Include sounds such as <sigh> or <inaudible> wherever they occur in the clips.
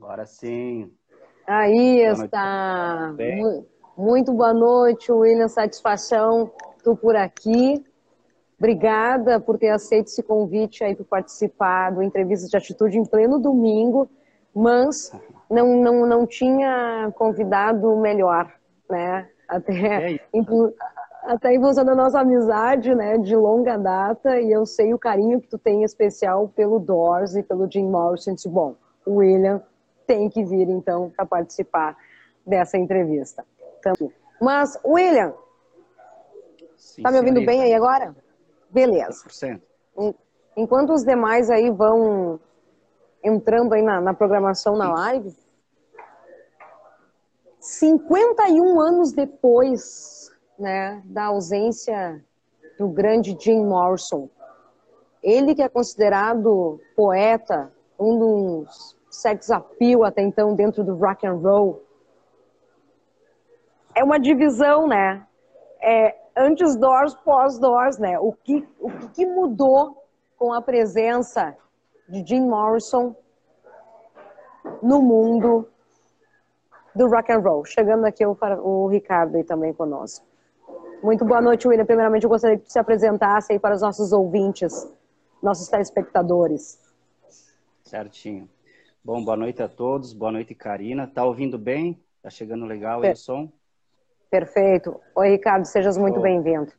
Agora sim. Aí boa está. Muito boa noite, William. Satisfação, tu por aqui. Obrigada por ter aceito esse convite aí para participar do Entrevista de Atitude em pleno domingo, mas <laughs> não, não, não tinha convidado melhor, né? Até, é até em função da nossa amizade, né, de longa data, e eu sei o carinho que tu tem especial pelo Doors e pelo Jim Morrison. Bom, o William tem que vir, então, para participar dessa entrevista. Então, mas, William, Sim, tá me ouvindo bem aí agora? Beleza. 100%. Enquanto os demais aí vão entrando aí na, na programação na live, 51 anos depois né, da ausência do grande Jim Morrison, ele que é considerado poeta, um dos sex appeal até então dentro do rock and roll, é uma divisão, né? É antes Doors, pós Doors, né? O que, o que mudou com a presença de Jim Morrison no mundo do rock and roll? Chegando aqui o, o Ricardo aí também conosco. Muito boa noite, William. Primeiramente, eu gostaria que você se apresentasse aí para os nossos ouvintes, nossos telespectadores. Certinho. Bom, boa noite a todos. Boa noite, Karina. Tá ouvindo bem? Tá chegando legal aí o som? Perfeito. Oi, Ricardo, sejas muito bem-vindo.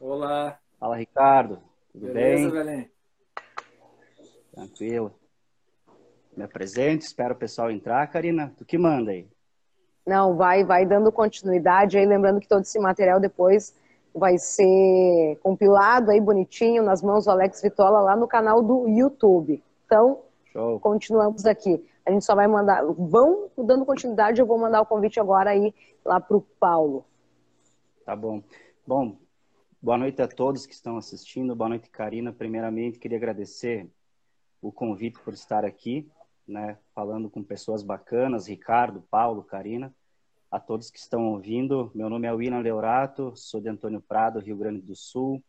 Olá. Fala, Ricardo. Tudo Beleza, bem? Belém? Tranquilo. Me apresente, espero o pessoal entrar. Karina, tu que manda aí? Não, vai, vai dando continuidade aí, lembrando que todo esse material depois vai ser compilado aí bonitinho nas mãos do Alex Vitola lá no canal do YouTube. Então, Show. continuamos aqui. A gente só vai mandar, vão dando continuidade, eu vou mandar o convite agora aí lá para o Paulo. Tá bom. Bom, boa noite a todos que estão assistindo. Boa noite, Karina. Primeiramente, queria agradecer o convite por estar aqui, né, falando com pessoas bacanas, Ricardo, Paulo, Karina, a todos que estão ouvindo. Meu nome é William Leorato, sou de Antônio Prado, Rio Grande do Sul.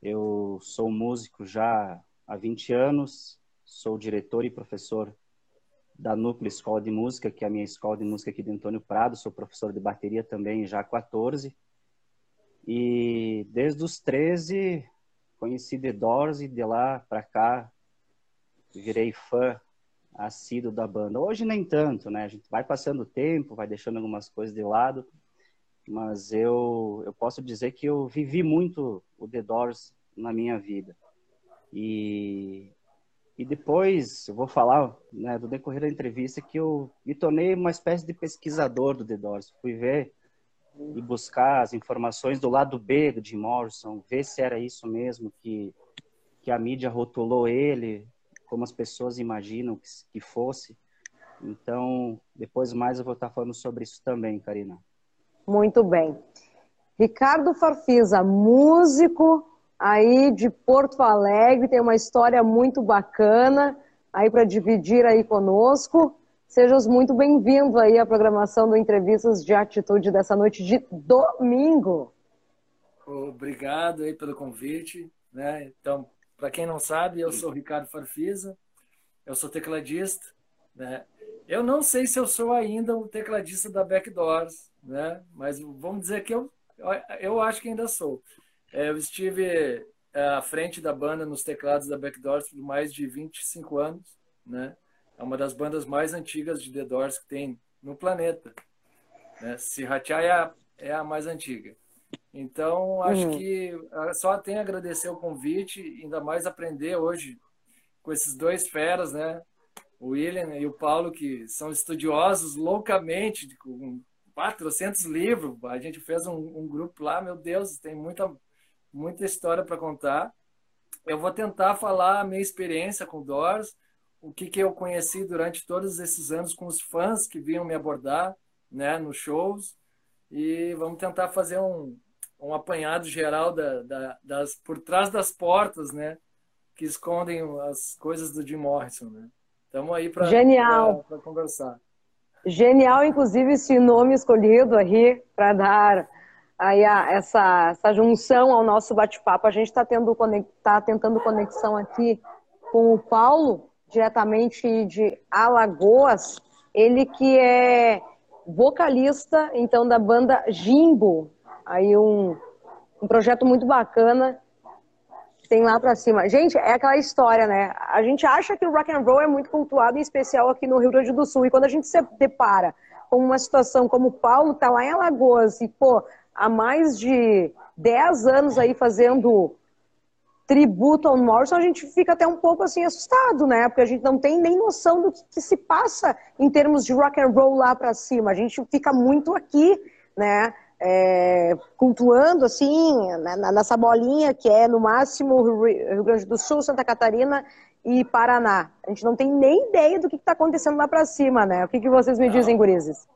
Eu sou músico já há 20 anos, sou diretor e professor da Núcleo Escola de Música, que é a minha escola de música aqui de Antônio Prado, sou professor de bateria também já há 14. E desde os 13 conheci The Doors e de lá para cá virei fã assíduo da banda. Hoje nem tanto, né? A gente vai passando o tempo, vai deixando algumas coisas de lado, mas eu eu posso dizer que eu vivi muito o The Doors na minha vida. E e depois eu vou falar né, do decorrer da entrevista que eu me tornei uma espécie de pesquisador do The Doors. Fui ver e buscar as informações do lado B Jim Morrison, ver se era isso mesmo que, que a mídia rotulou ele, como as pessoas imaginam que, que fosse. Então, depois mais eu vou estar falando sobre isso também, Karina. Muito bem. Ricardo Farfisa, músico, aí de Porto Alegre, tem uma história muito bacana aí para dividir aí conosco. Sejam muito bem-vindos aí à programação do Entrevistas de Atitude dessa noite de domingo. Obrigado aí pelo convite, né? Então, para quem não sabe, eu sou Ricardo Farfisa, eu sou tecladista, né? Eu não sei se eu sou ainda o tecladista da Backdoors, né? Mas vamos dizer que eu eu acho que ainda sou. É, eu estive é, à frente da banda nos teclados da Backdoors por mais de 25 anos, né? É uma das bandas mais antigas de The Doors que tem no planeta. Né? Sriracha é a, é a mais antiga. Então, acho uhum. que ah, só tem a agradecer o convite, ainda mais aprender hoje com esses dois feras, né? O William e o Paulo, que são estudiosos loucamente, com 400 livros. A gente fez um, um grupo lá, meu Deus, tem muita muita história para contar. Eu vou tentar falar a minha experiência com Doors, o que, que eu conheci durante todos esses anos com os fãs que vinham me abordar né, nos shows. E vamos tentar fazer um, um apanhado geral da, da, das, por trás das portas, né? Que escondem as coisas do Jim Morrison, né? Estamos aí para conversar. Genial, inclusive, esse nome escolhido aí para dar aí a, essa, essa junção ao nosso bate-papo. A gente está tá tentando conexão aqui com o Paulo diretamente de Alagoas, ele que é vocalista, então, da banda Jimbo, aí um, um projeto muito bacana tem lá para cima. Gente, é aquela história, né? A gente acha que o rock and roll é muito cultuado, em especial aqui no Rio Grande do Sul. E quando a gente se depara com uma situação como o Paulo tá lá em Alagoas e, pô, há mais de 10 anos aí fazendo tributo ao Morrison, a gente fica até um pouco assim assustado, né? Porque a gente não tem nem noção do que, que se passa em termos de rock and roll lá para cima. A gente fica muito aqui, né? é, cultuando assim nessa bolinha que é no máximo Rio Grande do Sul, Santa Catarina e Paraná. A gente não tem nem ideia do que está acontecendo lá para cima, né? O que, que vocês me não. dizem, gurizes?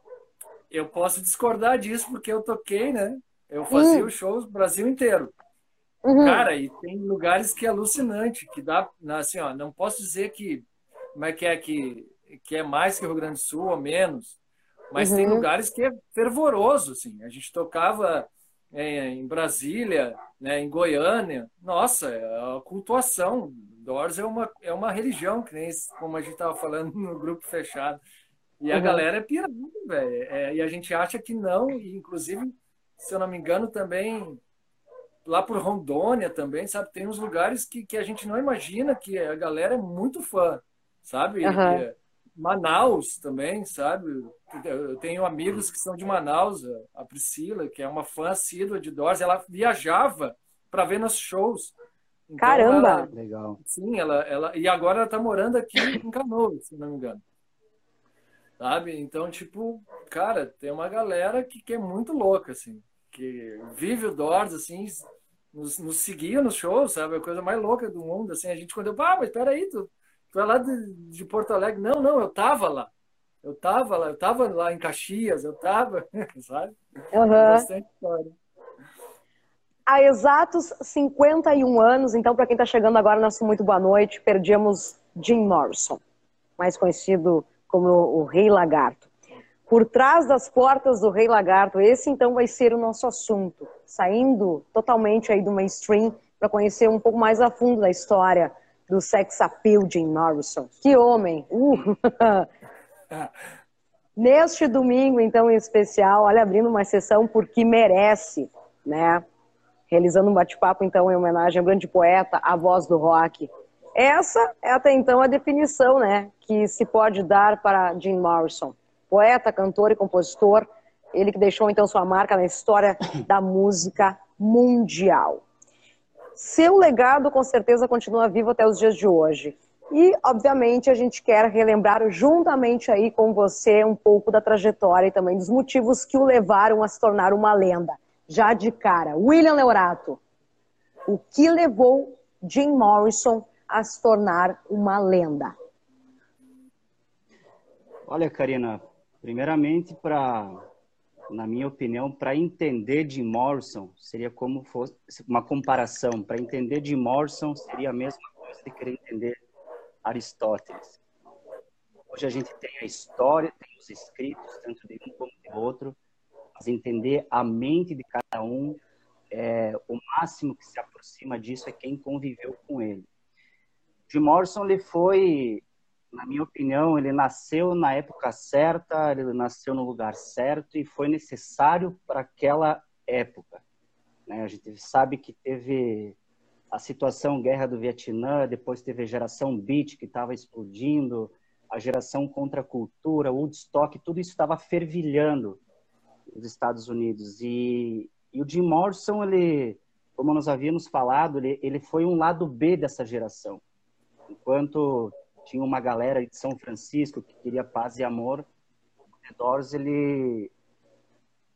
Eu posso discordar disso porque eu toquei, né? Eu fazia hum. os shows no Brasil inteiro. Uhum. Cara, e tem lugares que é alucinante, que dá, assim, ó, não posso dizer que, como é que é que, que é mais que o Rio Grande do Sul ou menos, mas uhum. tem lugares que é fervoroso, assim. A gente tocava é, em Brasília, né, em Goiânia. Nossa, a cultuação. Doors é uma, é uma religião, que nem como a gente estava falando <laughs> no grupo fechado. E a uhum. galera é pirada, velho. É, e a gente acha que não, e inclusive, se eu não me engano, também lá por Rondônia também, sabe? Tem uns lugares que, que a gente não imagina que a galera é muito fã, sabe? Uhum. Manaus também, sabe? Eu tenho amigos que são de Manaus, a Priscila, que é uma fã assídua de Doors, ela viajava para ver nossos shows. Então, Caramba! Ela, Legal. Sim, ela, ela e agora ela está morando aqui em Canoas, se não me engano. Sabe? Então, tipo, cara, tem uma galera que, que é muito louca, assim, que vive o Doors, assim, nos, nos seguia nos shows, sabe? A coisa mais louca do mundo, assim, a gente quando eu, ah, mas peraí, tu, tu é lá de, de Porto Alegre? Não, não, eu tava lá. Eu tava lá, eu tava lá em Caxias, eu tava, <laughs> sabe? Uhum. Bastante história. Há exatos 51 anos, então, para quem está chegando agora, nosso muito boa noite, perdemos Jim Morrison, mais conhecido como o Rei Lagarto. Por trás das portas do Rei Lagarto, esse então vai ser o nosso assunto, saindo totalmente aí do mainstream para conhecer um pouco mais a fundo da história do sex appeal Jim Morrison. Que homem! Uh! <laughs> Neste domingo, então, em especial, olha, abrindo uma sessão porque merece, né? Realizando um bate-papo, então, em homenagem ao grande poeta, a voz do rock. Essa é até então a definição, né, que se pode dar para Jim Morrison. Poeta, cantor e compositor, ele que deixou então sua marca na história <coughs> da música mundial. Seu legado com certeza continua vivo até os dias de hoje. E, obviamente, a gente quer relembrar juntamente aí com você um pouco da trajetória e também dos motivos que o levaram a se tornar uma lenda. Já de cara, William Leorato, o que levou Jim Morrison a se tornar uma lenda? Olha, Karina, primeiramente, para, na minha opinião, para entender Jim Morrison, seria como fosse uma comparação. Para entender Jim Morrison, seria a mesma coisa de querer entender Aristóteles. Hoje a gente tem a história, tem os escritos, tanto de um como de outro, mas entender a mente de cada um, é, o máximo que se aproxima disso é quem conviveu com ele. Jim Morrison, ele foi, na minha opinião, ele nasceu na época certa, ele nasceu no lugar certo e foi necessário para aquela época. Né? A gente sabe que teve a situação guerra do Vietnã, depois teve a geração beat que estava explodindo, a geração contra a cultura, Woodstock, tudo isso estava fervilhando nos Estados Unidos. E, e, o Jim Morrison, ele, como nós havíamos falado, ele, ele foi um lado B dessa geração. Enquanto tinha uma galera de São Francisco que queria paz e amor, The Doors, ele,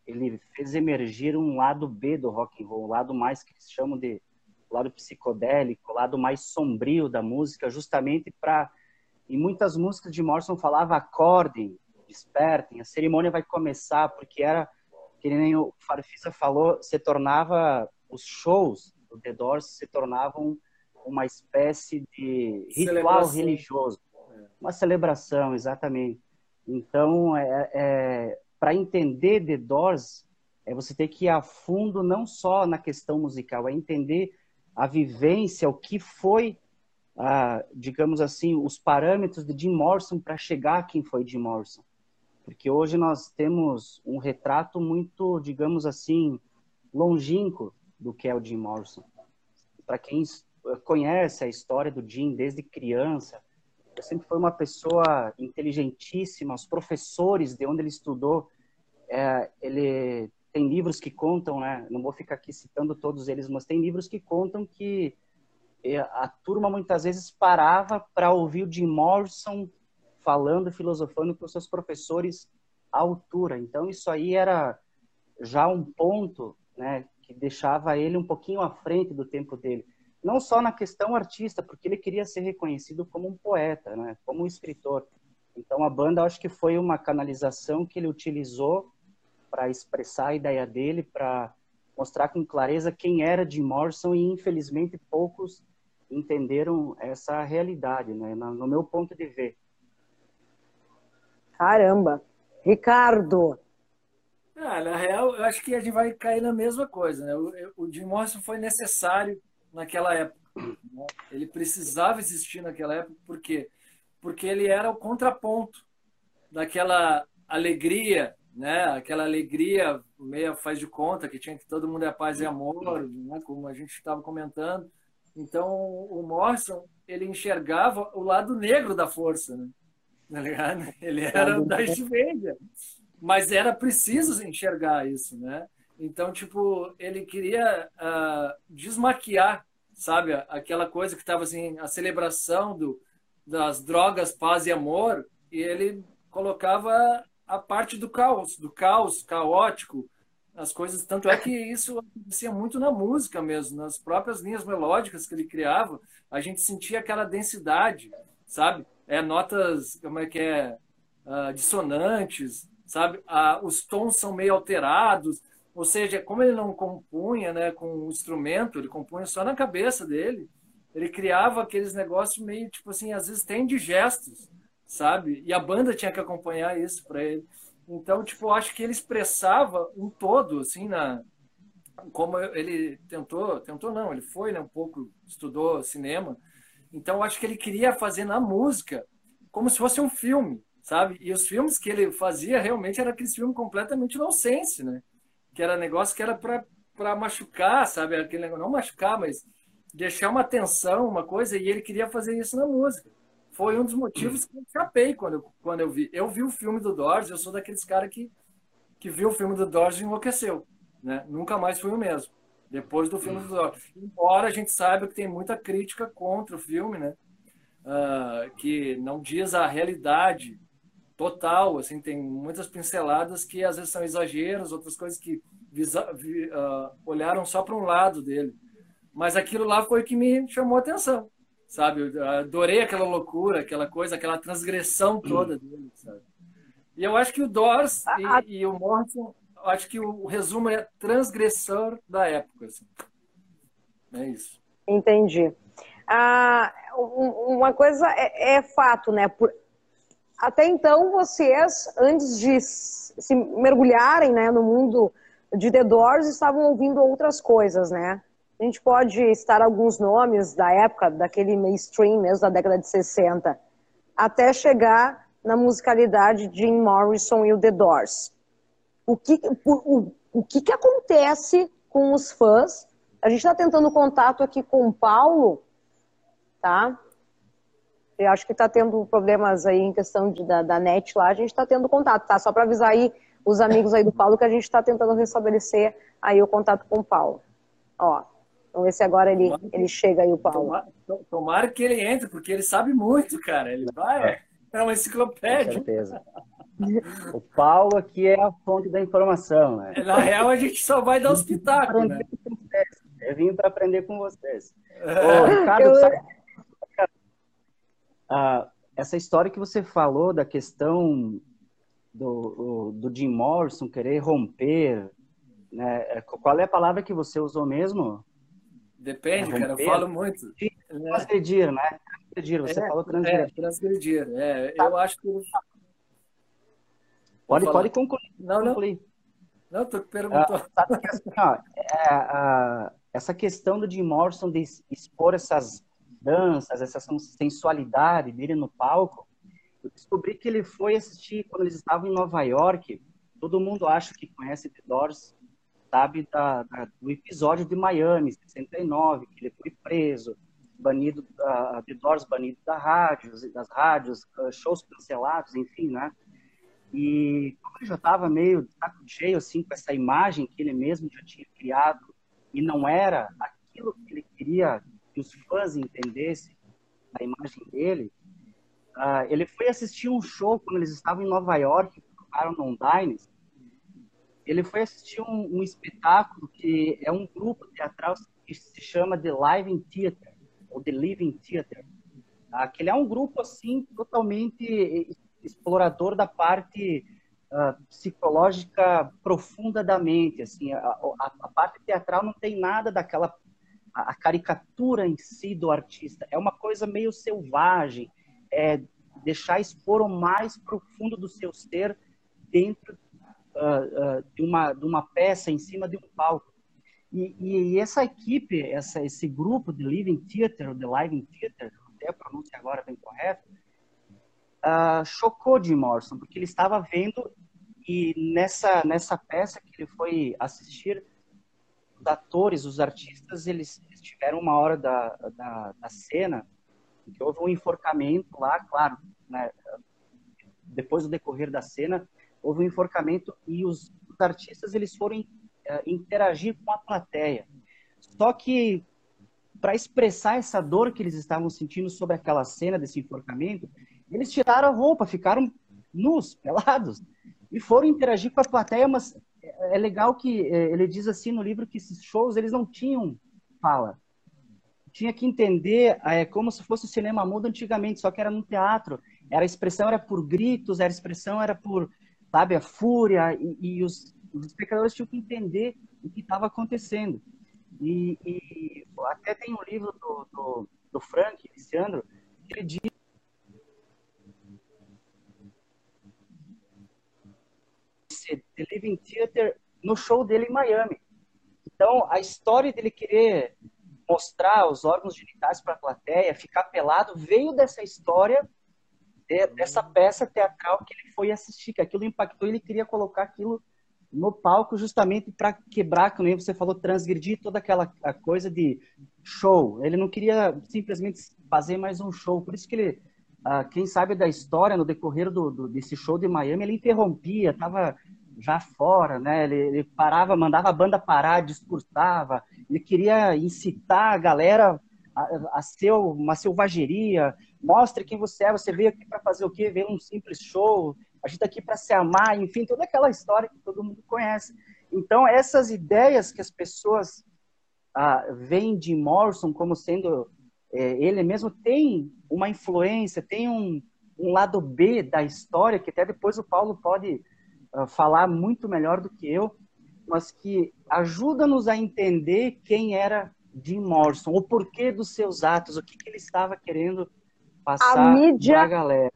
ele fez emergir um lado B do rock and roll, um lado mais que eles chamam de lado psicodélico, o lado mais sombrio da música, justamente para. Em muitas músicas de Morrison falava acordem, despertem, a cerimônia vai começar, porque era, que nem o Farfisa falou, se tornava. Os shows do The Doors se tornavam uma espécie de ritual celebração. religioso. Uma celebração, exatamente. Então, é, é para entender The Doors, é você ter que ir a fundo não só na questão musical, é entender a vivência, o que foi ah, digamos assim, os parâmetros de Jim Morrison para chegar a quem foi Jim Morrison. Porque hoje nós temos um retrato muito, digamos assim, longínquo do que é o Jim Morrison. Para quem conhece a história do Jim desde criança, ele sempre foi uma pessoa inteligentíssima, os professores de onde ele estudou, é, ele tem livros que contam, né? Não vou ficar aqui citando todos eles, mas tem livros que contam que a turma muitas vezes parava para ouvir o Jim Morrison falando, filosofando com seus professores à altura. Então isso aí era já um ponto, né, que deixava ele um pouquinho à frente do tempo dele. Não só na questão artista, porque ele queria ser reconhecido como um poeta, né, como um escritor. Então a banda acho que foi uma canalização que ele utilizou para expressar a ideia dele, para mostrar com clareza quem era Jim Morrison e infelizmente poucos entenderam essa realidade, né? No meu ponto de ver. Caramba! Ricardo! Ah, na real, eu acho que a gente vai cair na mesma coisa, né? O, o Jim Morrison foi necessário naquela época. Né? Ele precisava existir naquela época, por quê? Porque ele era o contraponto daquela alegria, né? Aquela alegria meia faz de conta que tinha que todo mundo é paz e amor, né? Como a gente estava comentando então, o Morrison, ele enxergava o lado negro da força, né? Tá ligado? Ele era da Estivendia. Mas era preciso enxergar isso, né? Então, tipo, ele queria uh, desmaquiar, sabe? Aquela coisa que estava assim, a celebração do, das drogas, paz e amor, e ele colocava a parte do caos, do caos caótico, as coisas. Tanto é que isso acontecia muito na música mesmo, nas próprias linhas melódicas que ele criava, a gente sentia aquela densidade, sabe? É, notas, como é que é? Uh, dissonantes, sabe? Uh, os tons são meio alterados, ou seja, como ele não compunha né, com o instrumento, ele compunha só na cabeça dele, ele criava aqueles negócios meio, tipo assim, às vezes tem de gestos, sabe? E a banda tinha que acompanhar isso para ele. Então, tipo, acho que ele expressava um todo, assim, na como ele tentou, tentou não, ele foi, né, um pouco estudou cinema. Então, acho que ele queria fazer na música como se fosse um filme, sabe? E os filmes que ele fazia realmente era aquele filme completamente nonsense, né? Que era negócio que era para machucar, sabe? Aquele negócio, não machucar, mas deixar uma tensão, uma coisa, e ele queria fazer isso na música foi um dos motivos que eu chapei quando eu, quando eu vi. Eu vi o filme do Doors, eu sou daqueles caras que, que viu o filme do Doors e enlouqueceu. Né? Nunca mais fui o mesmo. Depois do filme do Doors. Embora a gente saiba que tem muita crítica contra o filme, né? Uh, que não diz a realidade total, assim, tem muitas pinceladas que às vezes são exageros, outras coisas que visa, vi, uh, olharam só para um lado dele. Mas aquilo lá foi o que me chamou a atenção sabe? Eu adorei aquela loucura, aquela coisa, aquela transgressão toda dele, sabe? E eu acho que o Doors e, e o Morrison, acho que o, resumo é transgressor da época, assim. É isso. Entendi. Ah, uma coisa é, é fato, né? Por, até então, vocês, antes de se mergulharem né, no mundo de The Doors, estavam ouvindo outras coisas, né? A gente pode estar alguns nomes da época, daquele mainstream mesmo, da década de 60, até chegar na musicalidade de Jim Morrison e o The Doors. O que, o, o, que, que acontece com os fãs? A gente está tentando contato aqui com o Paulo, tá? Eu acho que está tendo problemas aí em questão de, da, da net lá, a gente está tendo contato, tá? Só para avisar aí os amigos aí do Paulo que a gente está tentando restabelecer aí o contato com o Paulo. Ó, Vamos ver se agora ele, ele chega aí, o Paulo. Tomara, tomara, que ele entre, porque ele sabe muito, cara. Ele vai, é, é uma enciclopédia. Com certeza. o Paulo aqui é a fonte da informação, né? Na real, a gente só vai dar os pitacos, né? Eu vim para aprender com vocês. <laughs> Ô, Ricardo, Eu... sabe... ah, essa história que você falou da questão do, do Jim Morrison querer romper, né? É, qual é a palavra que você usou mesmo? Depende, cara, eu falo muito. Transgredir, né? Transgredir, você é, falou transgredir. É, transgredir, é. Tá. Eu acho que... Pode, pode concluir. Não, não. Concluir. Não, tu perguntou. Ah, sabe que, assim, ó, é, essa questão do Jim Morrison de expor essas danças, essa sensualidade dele no palco, eu descobri que ele foi assistir quando eles estavam em Nova York. Todo mundo acha que conhece The Doors, sabe da, da, do episódio de Miami, 69, que ele foi preso, banido, uh, The Doors banido da rádio, das rádios, uh, shows cancelados, enfim, né? E como ele já estava meio saco cheio, assim, com essa imagem que ele mesmo já tinha criado, e não era aquilo que ele queria os fãs entendessem, a imagem dele, uh, ele foi assistir um show quando eles estavam em Nova York, tocaram no Dines, ele foi assistir um, um, espetáculo que é um grupo teatral que se chama The Living Theater, ou The Living Theater, tá? que ele é um grupo, assim, totalmente explorador da parte uh, psicológica profunda da mente, assim, a, a, a, parte teatral não tem nada daquela a, caricatura em si do artista, é uma coisa meio selvagem, é deixar expor o mais profundo do seu ser dentro uh, uh, de, uma, de uma peça em cima de um palco. E, e, essa equipe, essa, esse grupo de Living Theater, de Living Theater, até a pronúncia agora bem correta, uh, chocou Jim Morrison, porque ele estava vendo e nessa, nessa peça que ele foi assistir, os atores, os artistas, eles, eles tiveram uma hora da, da, da cena que houve um enforcamento lá, claro, né, depois do decorrer da cena, houve um enforcamento e os, os artistas eles foram uh, interagir com a plateia. Só que para expressar essa dor que eles estavam sentindo sobre aquela cena desse enforcamento, eles tiraram a roupa, ficaram nus, pelados, e foram interagir com a plateia, mas é legal que é, ele diz assim no livro que esses shows eles não tinham fala. Tinha que entender é como se fosse o cinema mudo antigamente, só que era no teatro. Era a expressão era por gritos, era a expressão era por sabe, a fúria, e, e os, os, espectadores tinham que entender o que estava acontecendo. E, e, até tem um livro do, do, do Frank Luciano, que ele diz The Living Theater no show dele em Miami. Então, a história dele querer mostrar os órgãos genitais para a plateia, ficar pelado, veio dessa história dessa peça teatral que ele foi assistir, que aquilo impactou, ele queria colocar aquilo no palco justamente para quebrar, como você falou, transgredir toda aquela coisa de show. Ele não queria simplesmente fazer mais um show, por isso que ele, uh, quem sabe da história no decorrer do, do, desse show de Miami, ele interrompia, estava já fora, né? Ele, ele, parava, mandava a banda parar, discursava, ele queria incitar a galera a, a ser uma selvageria, mostre quem você é, você veio aqui para fazer o quê? Veio um simples show, a gente está aqui para se amar, enfim, toda aquela história que todo mundo conhece. Então, essas ideias que as pessoas ah, veem de Morrison como sendo é, ele mesmo, tem uma influência, tem um, um, lado B da história, que até depois o Paulo pode ah, falar muito melhor do que eu, mas que ajuda-nos a entender quem era Jim Morrison, o porquê dos seus atos, o que, que ele estava querendo passar a mídia, galera.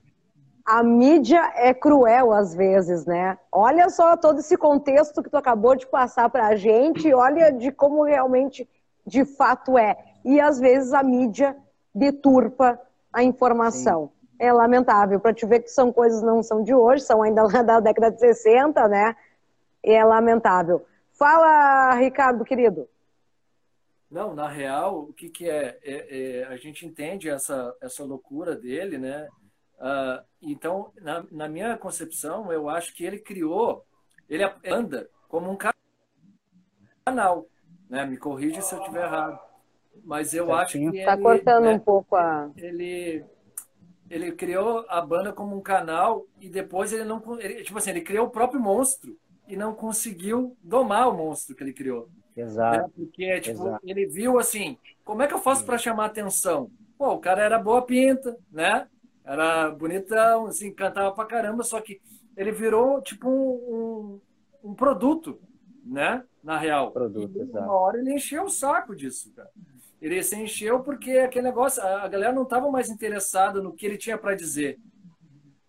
A mídia é cruel às vezes, né? Olha só todo esse contexto que tu acabou de passar para a gente, olha de como realmente, de fato é. E às vezes a mídia deturpa a informação. Sim. É lamentável, para te ver que são coisas não são de hoje, são ainda lá <laughs> da década de 60, né? É lamentável. Fala, Ricardo, querido. Não, na real, o que, que é, é, é? A gente entende essa, essa loucura dele, né? Uh, então, na, na, minha concepção, eu acho que ele criou, ele anda como um canal, né? Me corrige se eu estiver errado. Mas eu Certinho. acho que está cortando né, um pouco a. Ele ele criou a banda como um canal e depois ele não, ele, tipo assim, ele criou o próprio monstro e não conseguiu domar o monstro que ele criou. Exato. Né? Porque tipo, Exato. ele viu assim, como é que eu faço para chamar atenção? Pô, o cara era boa pinta, né? Era bonitão, assim, cantava pra caramba, só que ele virou tipo um, um, um produto, né? Na real. Produto, e exato. uma hora ele encheu o saco disso, cara. Ele se encheu porque aquele negócio, a galera não estava mais interessada no que ele tinha para dizer.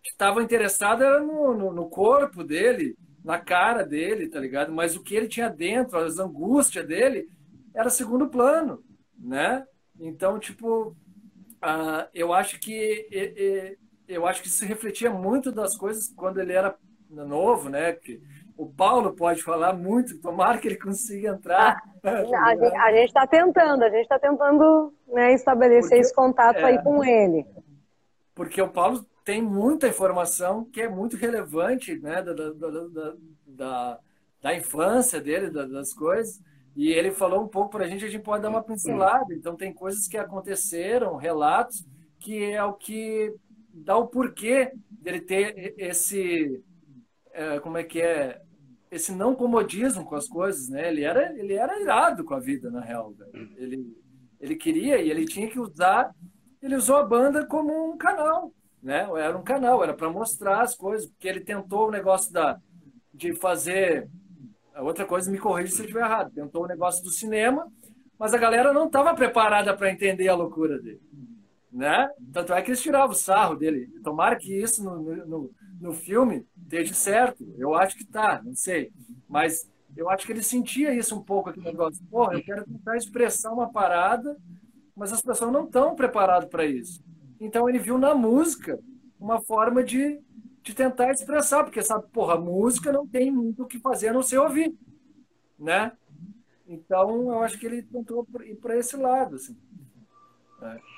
Estava interessada no, no, no corpo dele, na cara dele, tá ligado? Mas o que ele tinha dentro, as angústias dele, era segundo plano, né? Então, tipo, uh, eu acho que eu acho que se refletia muito das coisas quando ele era novo, né? O Paulo pode falar muito, tomara que ele consiga entrar. Ah, a gente está tentando, a gente está tentando né, estabelecer porque, esse contato é, aí com ele. Porque o Paulo tem muita informação que é muito relevante né, da, da, da, da, da infância dele, das coisas. E ele falou um pouco para a gente, a gente pode dar uma pincelada. Então, tem coisas que aconteceram, relatos, que é o que dá o porquê dele ter esse. É, como é que é? Esse não comodismo com as coisas, né? Ele era, ele era irado com a vida, na real. Ele, ele queria e ele tinha que usar. Ele usou a banda como um canal né? Era um canal, era para mostrar as coisas, porque ele tentou o negócio da, de fazer. Outra coisa, me corrija se eu estiver errado. Tentou o negócio do cinema, mas a galera não estava preparada para entender a loucura dele. Né? Tanto é que eles tiravam o sarro dele. Tomara que isso no, no, no filme esteja certo. Eu acho que tá, não sei. Mas eu acho que ele sentia isso um pouco aqui no negócio. Porra, eu quero tentar expressar uma parada, mas as pessoas não estão preparadas para isso. Então ele viu na música uma forma de, de tentar expressar, porque sabe, porra, música não tem muito o que fazer a não ser ouvir, né? Então eu acho que ele tentou ir para esse lado, assim. É.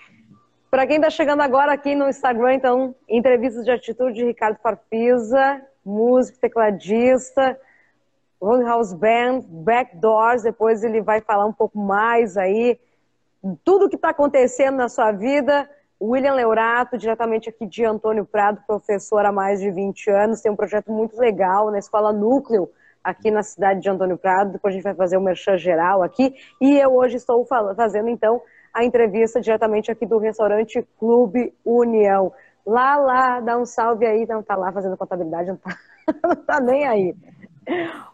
Para quem está chegando agora aqui no Instagram, então, entrevistas de atitude de Ricardo Farfisa, músico, tecladista, House Band, Backdoors, depois ele vai falar um pouco mais aí, tudo que está acontecendo na sua vida, William Leurato, diretamente aqui de Antônio Prado, professor há mais de 20 anos, tem um projeto muito legal na Escola Núcleo, aqui na cidade de Antônio Prado. Depois a gente vai fazer o um merchan geral aqui. E eu hoje estou fazendo, então, a entrevista diretamente aqui do restaurante Clube União. Lá, lá, dá um salve aí. Não tá lá fazendo contabilidade, não tá, <laughs> não tá nem aí.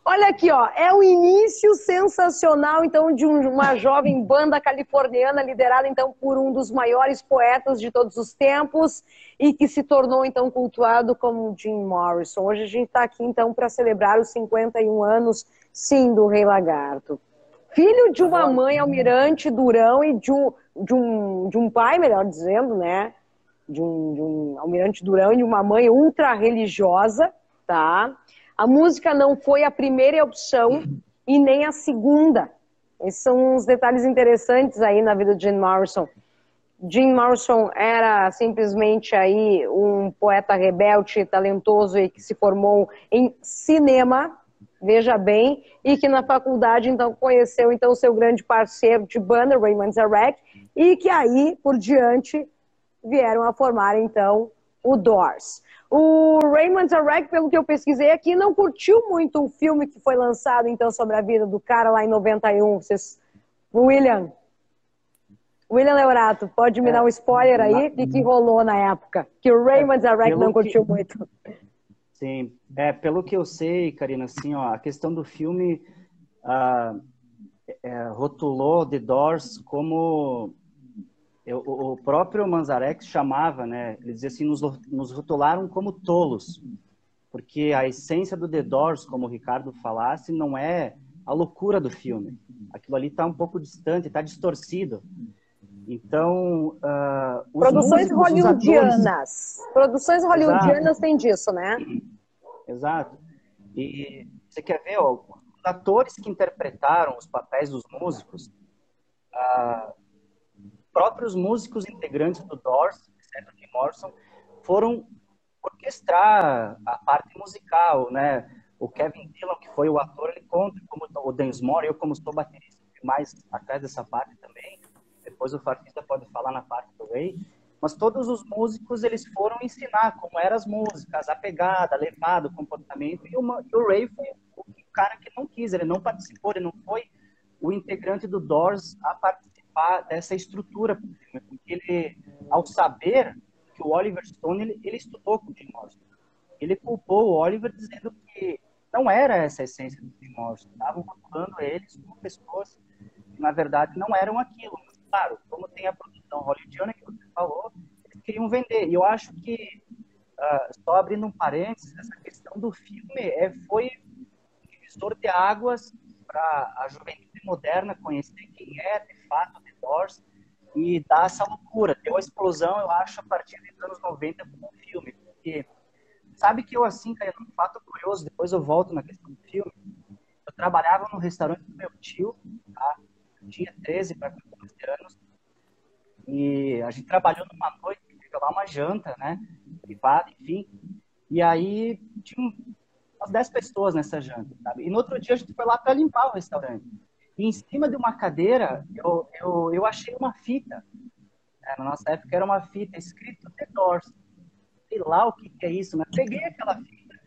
Olha aqui, ó, é o início sensacional então de uma jovem banda californiana liderada então por um dos maiores poetas de todos os tempos e que se tornou então cultuado como Jim Morrison. Hoje a gente está aqui então para celebrar os 51 anos, sim, do Rei Lagarto. Filho de uma mãe almirante Durão e de um, de um, de um pai, melhor dizendo, né? De um, de um almirante Durão e de uma mãe ultra religiosa, tá? A música não foi a primeira opção e nem a segunda. Esses são uns detalhes interessantes aí na vida de Jim Morrison. Jim Morrison era simplesmente aí um poeta rebelde, talentoso e que se formou em cinema, veja bem, e que na faculdade então conheceu então seu grande parceiro de banda, Raymond Zarek, e que aí por diante vieram a formar então o Doors. O Raymond Zarek, pelo que eu pesquisei aqui, não curtiu muito o filme que foi lançado, então, sobre a vida do cara lá em 91. Vocês... William. William Leorato, pode me é, dar um spoiler aí? O que, que rolou na época? Que o Raymond Zarek não curtiu que... muito. Sim, é, pelo que eu sei, Karina, assim, ó, a questão do filme uh, é, rotulou The Doors como eu, o próprio Manzarex chamava, né? Ele dizia assim, nos, nos rotularam como tolos, porque a essência do The Doors, como o Ricardo falasse, não é a loucura do filme. Aquilo ali está um pouco distante, está distorcido. Então, uh, produções músicos, hollywoodianas, produções hollywoodianas têm disso, né? Exato. E você quer ver, ó, os atores que interpretaram os papéis dos músicos, uh, próprios músicos integrantes do Doors, exceto Jim Morrison, foram orquestrar a parte musical, né? O Kevin Dillon, que foi o ator, ele conta como o Densmore, eu como sou baterista, mais atrás dessa parte também. Depois o Farfista pode falar na parte do Ray. Mas todos os músicos, eles foram ensinar como eram as músicas, a pegada, a levada, o comportamento. E o, e o Ray foi o cara que não quis, ele não participou, ele não foi o integrante do Doors a participar dessa estrutura, porque ele, ao saber que o Oliver Stone, ele, ele estudou com o Jim Morrison, ele culpou o Oliver dizendo que não era essa a essência do Jim Morrison, estavam rotulando eles como pessoas que, na verdade, não eram aquilo. Claro, como tem a produção hollywoodiana falou, eles queriam vender. E eu acho que, uh, só abrindo um parênteses, essa questão do filme é, foi um divisor de águas para a juventude moderna conhecer quem é, de fato, The Doors. e dá essa loucura. Deu uma explosão, eu acho, a partir dos anos 90 com o filme. Porque sabe que eu, assim, cara, um fato curioso, depois eu volto na questão do filme. Eu trabalhava no restaurante do meu tio, tá? Tinha 13 para 14 anos. E a gente trabalhou numa noite, lá uma janta, né? Privada, enfim. E aí tinha umas 10 pessoas nessa janta, sabe? E no outro dia a gente foi lá para limpar o restaurante. E em cima de uma cadeira, eu, eu, eu achei uma fita. É, na nossa época era uma fita escrito The Doors. Sei lá o que, que é isso, mas peguei aquela fita.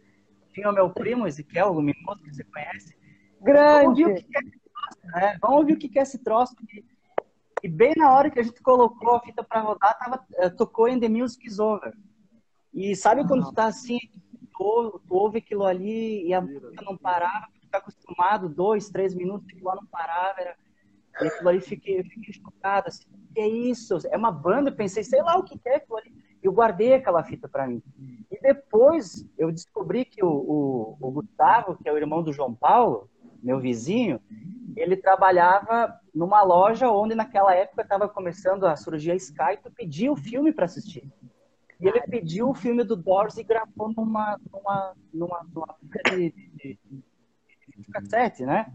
Tinha o meu primo, Ezequiel, Luminoso, que você conhece. Grande! Vamos ouvir o que é esse troço, né? Vamos ouvir o que é esse troço. E bem na hora que a gente colocou a fita para rodar, tava, eh, tocou em The Music is Over. E sabe quando tu tá assim, tu, tu ouve aquilo ali e a música não parava, tá acostumado, dois, três minutos, aquilo lá não parava, era... e aquilo ali fiquei, fiquei chocado, assim, que é isso? É uma banda, eu pensei, sei lá o que é aquilo ali. Eu guardei aquela fita para mim. E depois eu descobri que o, o, o, Gustavo, que é o irmão do João Paulo, meu vizinho, ele trabalhava numa loja onde naquela época estava começando a surgir a Sky, tu pedia o filme para assistir. E ele pediu o filme do Doors e gravou numa, numa, numa, numa de, de, de, cassete, né?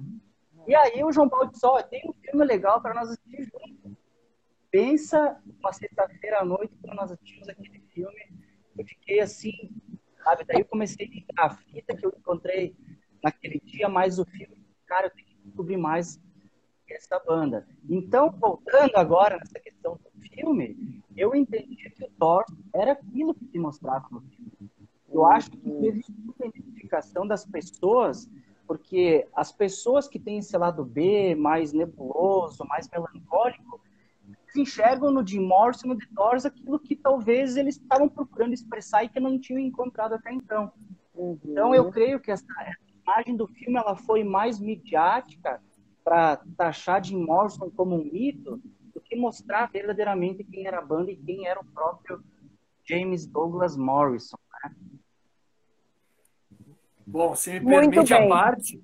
E aí o João Paulo disse, ó, tem um filme legal para nós assistir junto. Pensa uma sexta-feira à noite quando nós assistimos aquele filme. Eu fiquei assim, sabe? Daí eu comecei a fita que eu encontrei naquele dia, mais o filme. Cara, eu tenho que descobrir mais essa banda. Então, voltando agora nessa questão do filme, eu entendi que o Thor era aquilo que se mostrava no filme. Eu acho que existe muita identificação das pessoas, porque as pessoas que têm esse lado B, mais nebuloso, mais melancólico, enxergam no Jim Morrison, no The Doors, aquilo que talvez eles estavam procurando expressar e que não tinham encontrado até então. Uhum. Então, eu creio que essa imagem do filme ela foi mais midiática para taxar Jim Morrison como um mito do que mostrar verdadeiramente quem era a banda e quem era o próprio James Douglas Morrison. Né? Bom, se me Muito permite bem. a parte.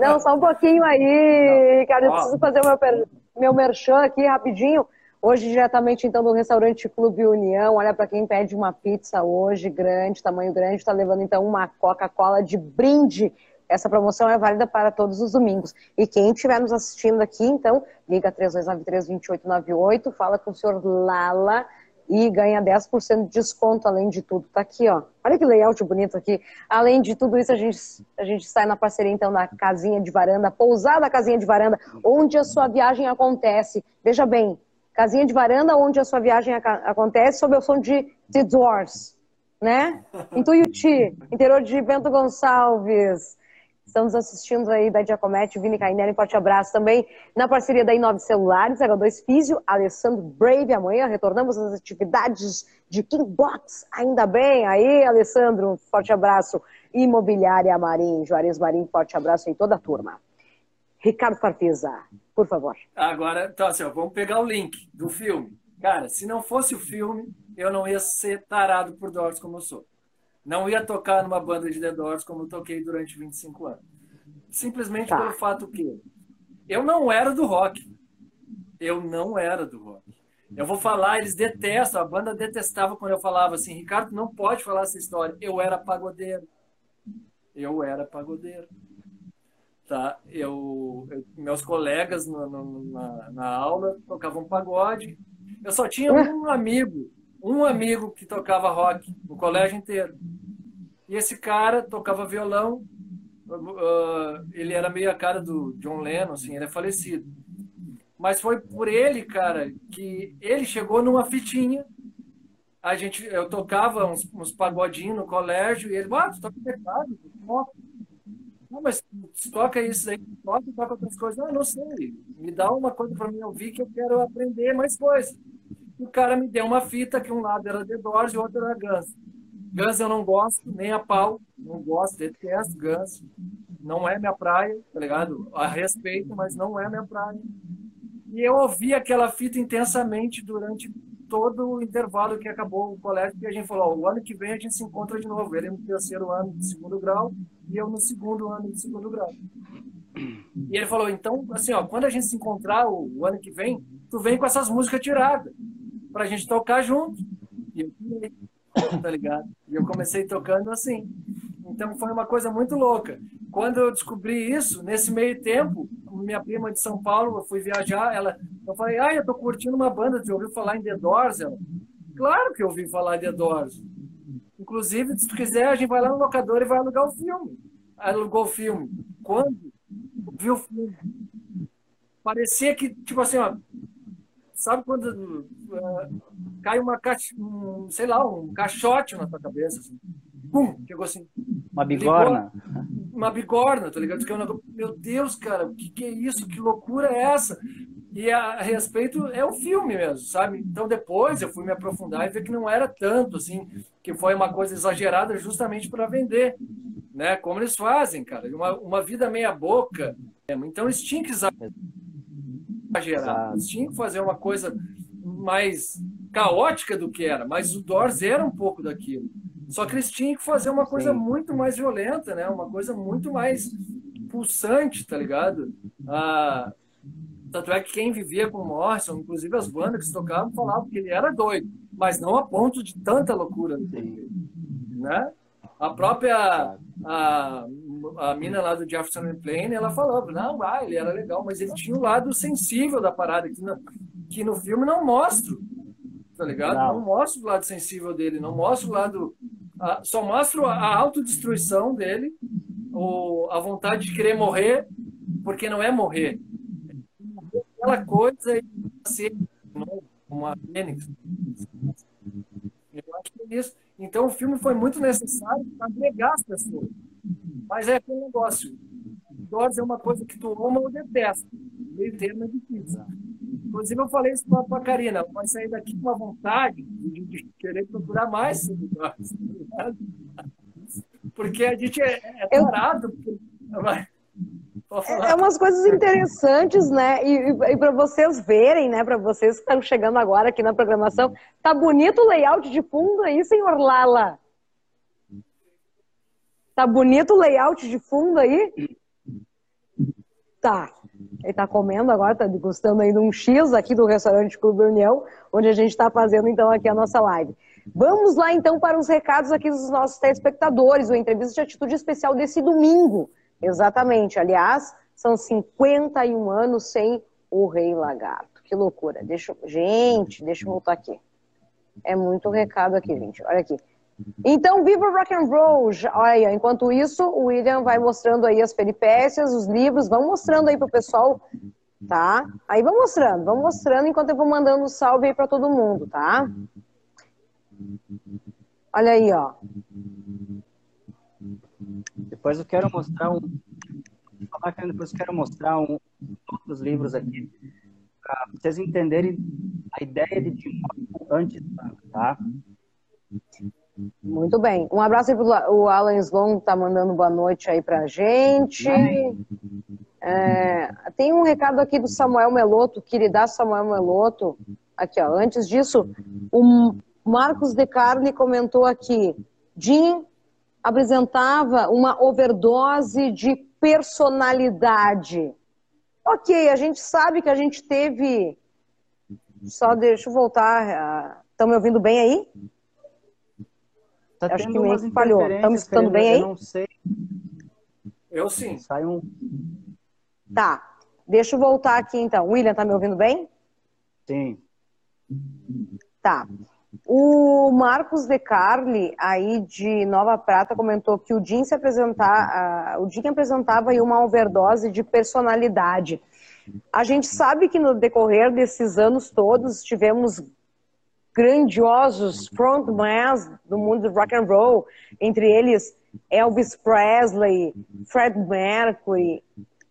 Não, só um pouquinho aí, Ricardo. Eu preciso fazer o meu, meu merchan aqui rapidinho. Hoje, diretamente, então, do restaurante Clube União. Olha, para quem pede uma pizza hoje, grande, tamanho grande, está levando, então, uma Coca-Cola de brinde essa promoção é válida para todos os domingos. E quem estiver nos assistindo aqui, então, liga 3293-2898, fala com o senhor Lala e ganha 10% de desconto, além de tudo. Tá aqui, ó. Olha que layout bonito aqui. Além de tudo isso, a gente, a gente sai na parceria, então, na Casinha de Varanda, pousada Casinha de Varanda, onde a sua viagem acontece. Veja bem, Casinha de Varanda, onde a sua viagem acontece, sob o som de The Doors, né? Em Tuiuti, interior de Bento Gonçalves. Estamos assistindo aí da Giacometti, Vini Cainelli, forte abraço também. Na parceria da Inove Celulares, H2 Físio, Alessandro Brave. Amanhã retornamos às atividades de Kingbox. Ainda bem. Aí, Alessandro, forte abraço. Imobiliária Marim, Juarez Marim, forte abraço em toda a turma. Ricardo Farfisa, por favor. Agora, então assim, ó, vamos pegar o link do filme. Cara, se não fosse o filme, eu não ia ser tarado por Doors como eu sou. Não ia tocar numa banda de The Doors como eu toquei durante 25 anos. Simplesmente tá. pelo fato que eu não era do rock. Eu não era do rock. Eu vou falar, eles detestam, a banda detestava quando eu falava assim, Ricardo, não pode falar essa história. Eu era pagodeiro. Eu era pagodeiro. Tá? Eu, eu meus colegas no, na, na aula tocavam pagode. Eu só tinha um amigo um amigo que tocava rock no colégio inteiro. E esse cara tocava violão. Uh, ele era meio a cara do John Lennon, assim, ele é falecido. Mas foi por ele, cara, que ele chegou numa fitinha. A gente, eu tocava uns, uns pagodinhos no colégio e ele, ah, tu toca teclado, não, mas toca isso aí, toca, toca outras coisas. Não, não sei. Me dá uma coisa para mim ouvir que eu quero aprender mais coisas o cara me deu uma fita que um lado era The Doors e o outro era Guns. Guns eu não gosto, nem a pau, não gosto, detesto Guns. Não é minha praia, tá ligado? A respeito, mas não é minha praia. E eu ouvi aquela fita intensamente durante todo o intervalo que acabou o colégio, que a gente falou, o ano que vem a gente se encontra de novo. Ele no terceiro ano de segundo grau e eu no segundo ano de segundo grau. E ele falou, então, assim, ó, quando a gente se encontrar o, o ano que vem, tu vem com essas músicas tiradas pra gente tocar junto. E eu, tá ligado? E eu comecei tocando assim. Então foi uma coisa muito louca. Quando eu descobri isso, nesse meio tempo, minha prima de São Paulo, eu fui viajar, ela, eu falei, ah, eu tô curtindo uma banda, você ouviu falar em The Doors? Ela, claro que eu ouvi falar em The Doors. Inclusive, se tu quiser, a gente vai lá no locador e vai alugar o filme. Alugou o filme. Quando viu o filme, parecia que, tipo assim, ó, sabe quando uh, cai uma caixa, um, sei lá, um caixote na tua cabeça, assim. Pum, chegou assim. Uma bigorna. Ligou, uma bigorna, tá ligado? Meu Deus, cara, o que, que é isso? Que loucura é essa? E a, a, respeito é o filme mesmo, sabe? Então depois eu fui me aprofundar e ver que não era tanto assim, que foi uma coisa exagerada justamente para vender, né? Como eles fazem, cara, uma, uma vida meia boca. Então eles tinham que exagerar, eles tinham que fazer uma coisa mais caótica do que era, mas o Doors era um pouco daquilo. Só que eles tinham que fazer uma coisa Sim. muito mais violenta, né? Uma coisa muito mais pulsante, tá ligado? Ah, tanto é que quem vivia com o Morrison, inclusive as bandas que tocavam, falavam que ele era doido, mas não a ponto de tanta loucura, né? A própria a, a mina lá do Jefferson Plane, ela falava, não, ah, ele era legal, mas ele tinha o um lado sensível da parada que no, que no filme não mostra, tá ligado? Não, não mostra o lado sensível dele, não mostra o lado a, só mostra a autodestruição dele, ou a vontade de querer morrer, porque não é morrer. Aquela coisa de ser uma fênix. Eu acho que é isso. Então o filme foi muito necessário para agregar as pessoas. Mas é aquele negócio. Dose é uma coisa que tu ama ou detesta. Meio termo é difícil. Inclusive, eu falei isso para a Karina, vai sair daqui com uma vontade de, de querer procurar mais. <laughs> Porque a gente é, é parado. É, é umas coisas interessantes, né? E, e, e para vocês verem, né? Para vocês que estão chegando agora aqui na programação, tá bonito o layout de fundo aí, senhor Lala? Tá bonito o layout de fundo aí? Tá. Ele está comendo agora, está degustando ainda um X aqui do restaurante Clube União, onde a gente está fazendo então aqui a nossa live. Vamos lá então para os recados aqui dos nossos telespectadores, o entrevista de atitude especial desse domingo. Exatamente, aliás, são 51 anos sem o Rei Lagarto. Que loucura. Deixa, gente, deixa eu voltar aqui. É muito recado aqui, gente. Olha aqui. Então, viva rock and roll! Olha, enquanto isso, o William vai mostrando aí as peripécias, os livros, vão mostrando aí pro pessoal, tá? Aí vão mostrando, vão mostrando enquanto eu vou mandando salve aí para todo mundo, tá? Olha aí, ó. Depois eu quero mostrar um. Depois eu quero mostrar um outros livros aqui para vocês entenderem a ideia de Timóteo antes, tá? Muito bem. Um abraço aí pro o Alan Sloan, que tá mandando boa noite aí pra gente. É, tem um recado aqui do Samuel Meloto, querida Samuel Meloto. Aqui, ó. Antes disso, o Marcos De Carli comentou aqui. Jim apresentava uma overdose de personalidade. Ok, a gente sabe que a gente teve. Só deixa eu voltar. Estão me ouvindo bem aí? Tá Acho que meio que falhou. Estão me escutando bem aí? Eu não sei. Eu sim. Sai um. Tá. Deixa eu voltar aqui então. William, tá me ouvindo bem? Sim. Tá. O Marcos De Carli, aí de Nova Prata, comentou que o Jim se apresentar, uh, o Jim apresentava aí uma overdose de personalidade. A gente sabe que no decorrer desses anos todos tivemos grandiosos frontmans do mundo do rock and roll, entre eles Elvis Presley, Fred Mercury,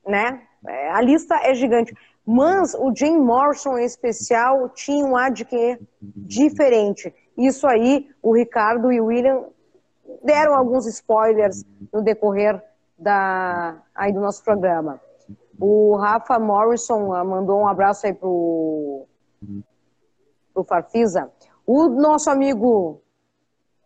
né? É, a lista é gigante. Mas o Jim Morrison, em especial, tinha um de que diferente. Isso aí, o Ricardo e o William deram alguns spoilers no decorrer da, aí do nosso programa. O Rafa Morrison ah, mandou um abraço aí pro para o Farfisa. O nosso amigo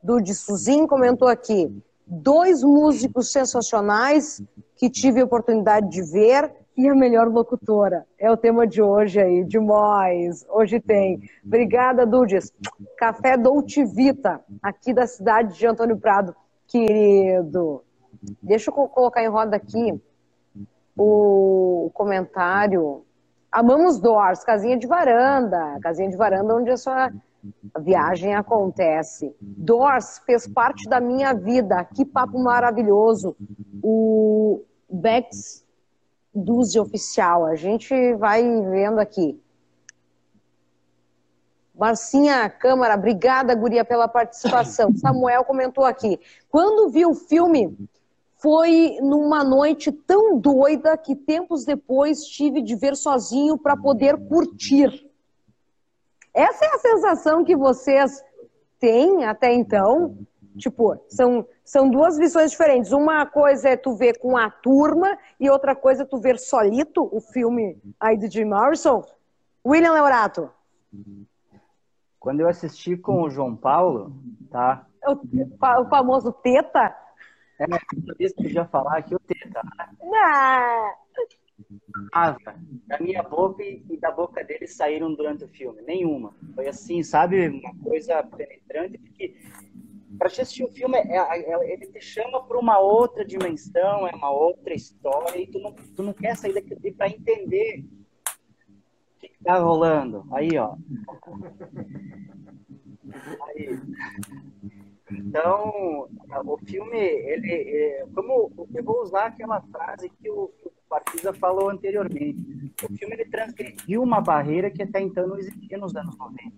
do Suzin comentou aqui, dois músicos sensacionais que tive a oportunidade de ver e a melhor locutora. É o tema de hoje aí, demais. Hoje tem. Obrigada, Dudes. Café Dolce Vita, aqui da cidade de Antônio Prado. Querido. Deixa eu colocar em roda aqui o comentário. Amamos Doors, casinha de varanda. Casinha de varanda onde a sua viagem acontece. Doors fez parte da minha vida. Que papo maravilhoso. O Bex Duzi oficial. A gente vai vendo aqui. Marcinha Câmara, obrigada, Guria, pela participação. <laughs> Samuel comentou aqui. Quando vi o filme, foi numa noite tão doida que tempos depois tive de ver sozinho para poder curtir. Essa é a sensação que vocês têm até então? Tipo, são, são duas visões diferentes. Uma coisa é tu ver com a turma e outra coisa é tu ver solito o filme aí de Jim Morrison. William Leorato. Quando eu assisti com o João Paulo, tá? O, o famoso Teta? É, sabia que podia falar aqui o Teta. Né? Ah. da minha boca e da boca dele saíram durante o filme. Nenhuma. Foi assim, sabe? Uma coisa penetrante, porque para assistir o filme, é, é, é, ele te chama para uma outra dimensão, é uma outra história, e tu não, tu não quer sair daqui para entender o que está rolando. Aí, ó. Aí. Então, o filme, ele, é, como eu vou usar aquela frase que o, que o Partisa falou anteriormente. O filme ele transgrediu uma barreira que até então não existia nos anos 90.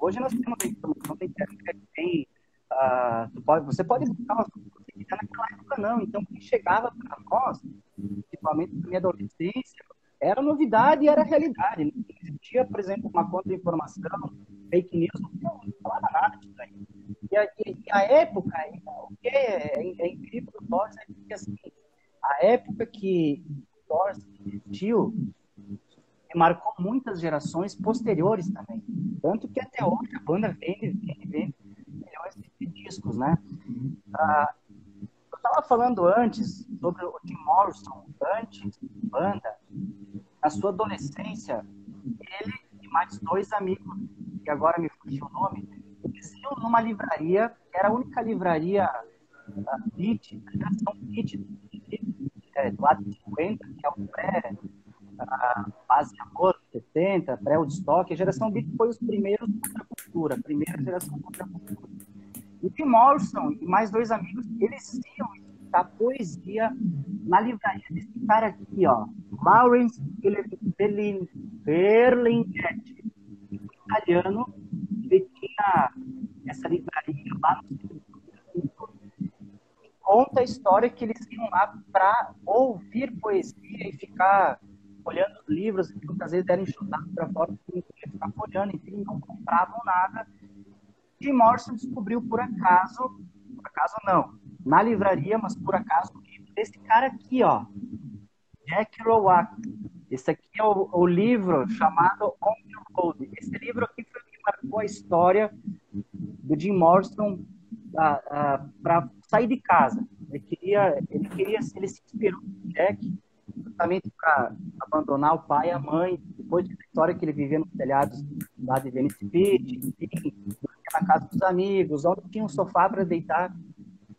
Hoje nós temos a informação da internet, tem Uh, pode, você pode buscar umas coisas que quiser naquela época, não. Então, o que chegava para nós, principalmente na minha adolescência, era novidade e era realidade. Não existia, por exemplo, uma contra-informação, fake news, não falava nada disso aí. E a, e a época, o que é, é, é incrível do Thor é que, assim, a época que o Thor existiu marcou muitas gerações posteriores também. Tanto que até hoje a banda vende, vende, vende de discos, né? Ah, eu estava falando antes sobre o Jim Morrison, antes banda, na sua adolescência, ele e mais dois amigos, que agora me fugiu o nome, eles numa livraria, que era a única livraria uh, Beat, a geração Beat, é, do lado de 50, que é o pré, uh, base amor, 70, pré-Woodstock, a geração Beat foi os primeiros contra a cultura, a primeira geração contra a cultura. O Tim Morrison e mais dois amigos, eles iam estudar poesia na livraria desse cara aqui, ó, Lawrence Berlinghetti, italiano, ele tinha essa livraria lá no conta a história que eles iam lá para ouvir poesia e ficar olhando os livros, que muitas vezes eram enxutados para fora, porque ficar olhando, enfim, não compravam nada Jim Morrison descobriu por acaso, por acaso não, na livraria, mas por acaso, o livro desse cara aqui, ó, Jack Kerouac. Esse aqui é o, o livro chamado On the Road. Esse livro aqui foi o que marcou a história do Jim Morrison para sair de casa. Ele queria, ele queria, ele se inspirou no Jack justamente para abandonar o pai e a mãe, depois da história que ele vivia nos telhados lá de Venice Beach, na casa dos amigos, onde tinha um sofá para deitar,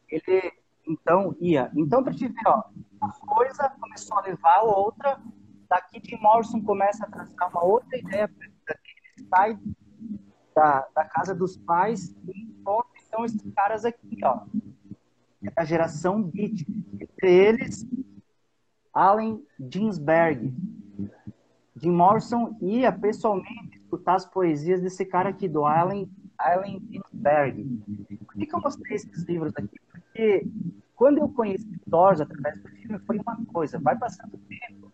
ele então ia. Então, para te ver, ó, uma coisa começou a levar a outra, daqui de Morrison começa a traçar uma outra ideia, ele sai da, da casa dos pais e encontra então esses caras aqui, ó, é a geração Beat, entre eles Allen Ginsberg. Jim Morrison ia pessoalmente escutar as poesias desse cara aqui, do Allen Allen Ginsberg. Por que, que eu mostrei esses livros aqui? Porque quando eu conheci Thors através do filme, foi uma coisa, vai passando o tempo,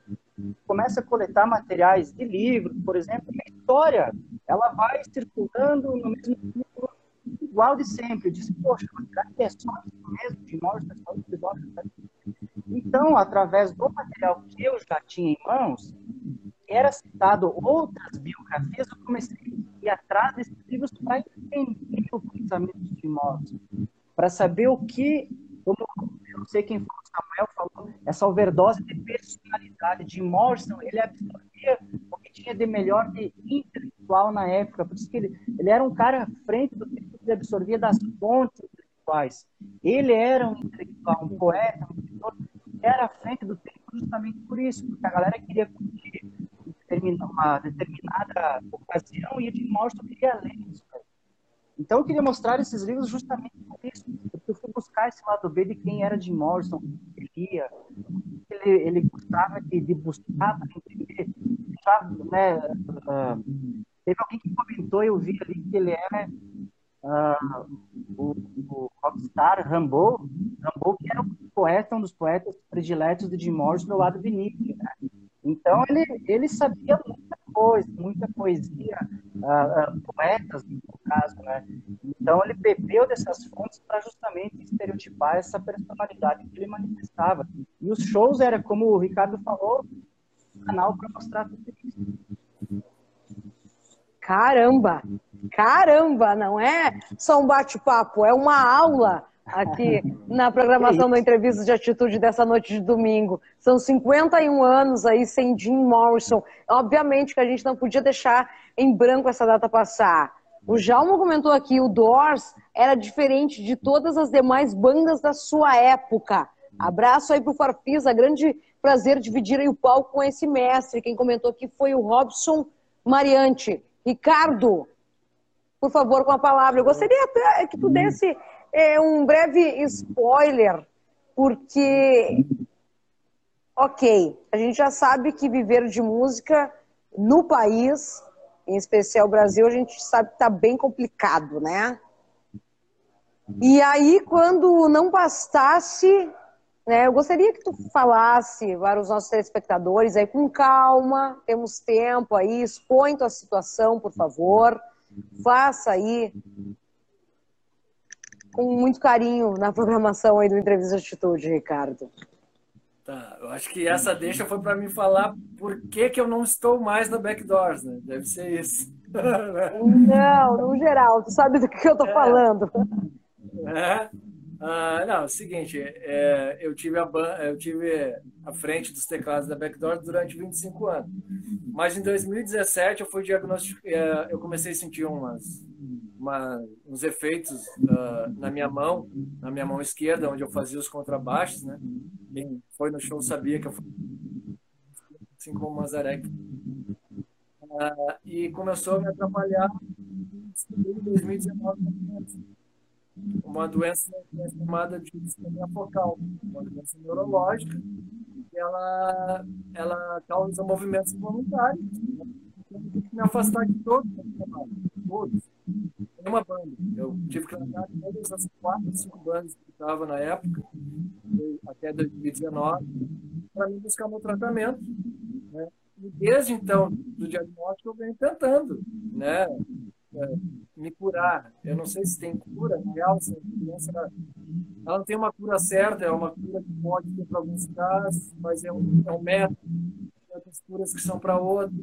começa a coletar materiais de livros, por exemplo, a história, ela vai circulando no mesmo livro, igual de sempre. Eu disse, poxa, será que é só isso mesmo de morte? É só Então, através do material que eu já tinha em mãos, era citado outras biografias, eu comecei a ir atrás desses livros para entender o pensamento de Morrison, para saber o que, como, eu não sei quem foi Samuel falou, essa overdose de personalidade de Morrison, ele absorvia o que tinha de melhor de intelectual na época, por isso que ele, ele era um cara à frente do que ele absorvia das fontes intelectuais. Ele era um intelectual, um poeta, um era à frente do tempo justamente por isso, porque a galera queria curtir uma determinada ocasião e o Jim Morrison queria ler isso. Então eu queria mostrar esses livros justamente por isso, porque eu fui buscar esse lado B de quem era Jim Morrison, ele lia, ele, ele gostava de, de buscar para entender. Né, uh, teve alguém que comentou, eu vi ali que ele é uh, o, o rockstar Rambo, Rambo que era o poeta, um dos poetas prediletos de Jim do lado de Nietzsche. Né? Então ele, ele sabia muita coisa, muita poesia, uh, uh, poetas no caso, né? Então ele bebeu dessas fontes para justamente estereotipar essa personalidade que ele manifestava. E os shows era como o Ricardo falou, um canal para mostrar tudo isso. Caramba! Caramba, não é só um bate-papo, é uma aula aqui na programação da entrevista de atitude dessa noite de domingo. São 51 anos aí sem Jim Morrison. Obviamente que a gente não podia deixar em branco essa data passar. O Jalmo comentou aqui, o Doors era diferente de todas as demais bandas da sua época. Abraço aí pro Farfisa, grande prazer dividir aí o palco com esse mestre. Quem comentou aqui foi o Robson Mariante. Ricardo, por favor, com a palavra. Eu gostaria até que tu desse é, um breve spoiler, porque, ok, a gente já sabe que viver de música no país, em especial o Brasil, a gente sabe que está bem complicado, né? E aí, quando não bastasse, né, eu gostaria que tu falasse para os nossos telespectadores aí com calma, temos tempo aí, expõe tua situação, por favor faça aí com muito carinho na programação aí do Entrevista de Atitude, Ricardo. Tá, eu acho que essa deixa foi para mim falar por que, que eu não estou mais na Backdoors, né? Deve ser isso. Não, no geral, tu sabe do que eu tô é. falando. É. Ah, não, é o seguinte, é, eu, tive a, eu tive a frente dos teclados da Backdoor durante 25 anos. Mas em 2017 eu fui diagnosticado, é, eu comecei a sentir umas, uma, uns efeitos uh, na minha mão, na minha mão esquerda, onde eu fazia os contrabaixos, né? Quem foi no show sabia que eu fazia assim como o Mazarek. Uh, e começou a me atrapalhar em 2019 uma doença chamada de disfonia focal, uma doença neurológica, que ela, ela causa movimentos involuntários. Né? Tive que me afastar de todos todos. Uma banda. Eu tive que largar todas as quatro, cinco bandas que estava na época, até 2019, para me buscar meu tratamento. Né? E desde então, do diagnóstico, eu venho tentando, né? É, me curar. Eu não sei se tem cura, real, essa doença ela não tem uma cura certa, é uma cura que pode ter para alguns casos, mas é um, é um método. Tem outras curas que são para outros.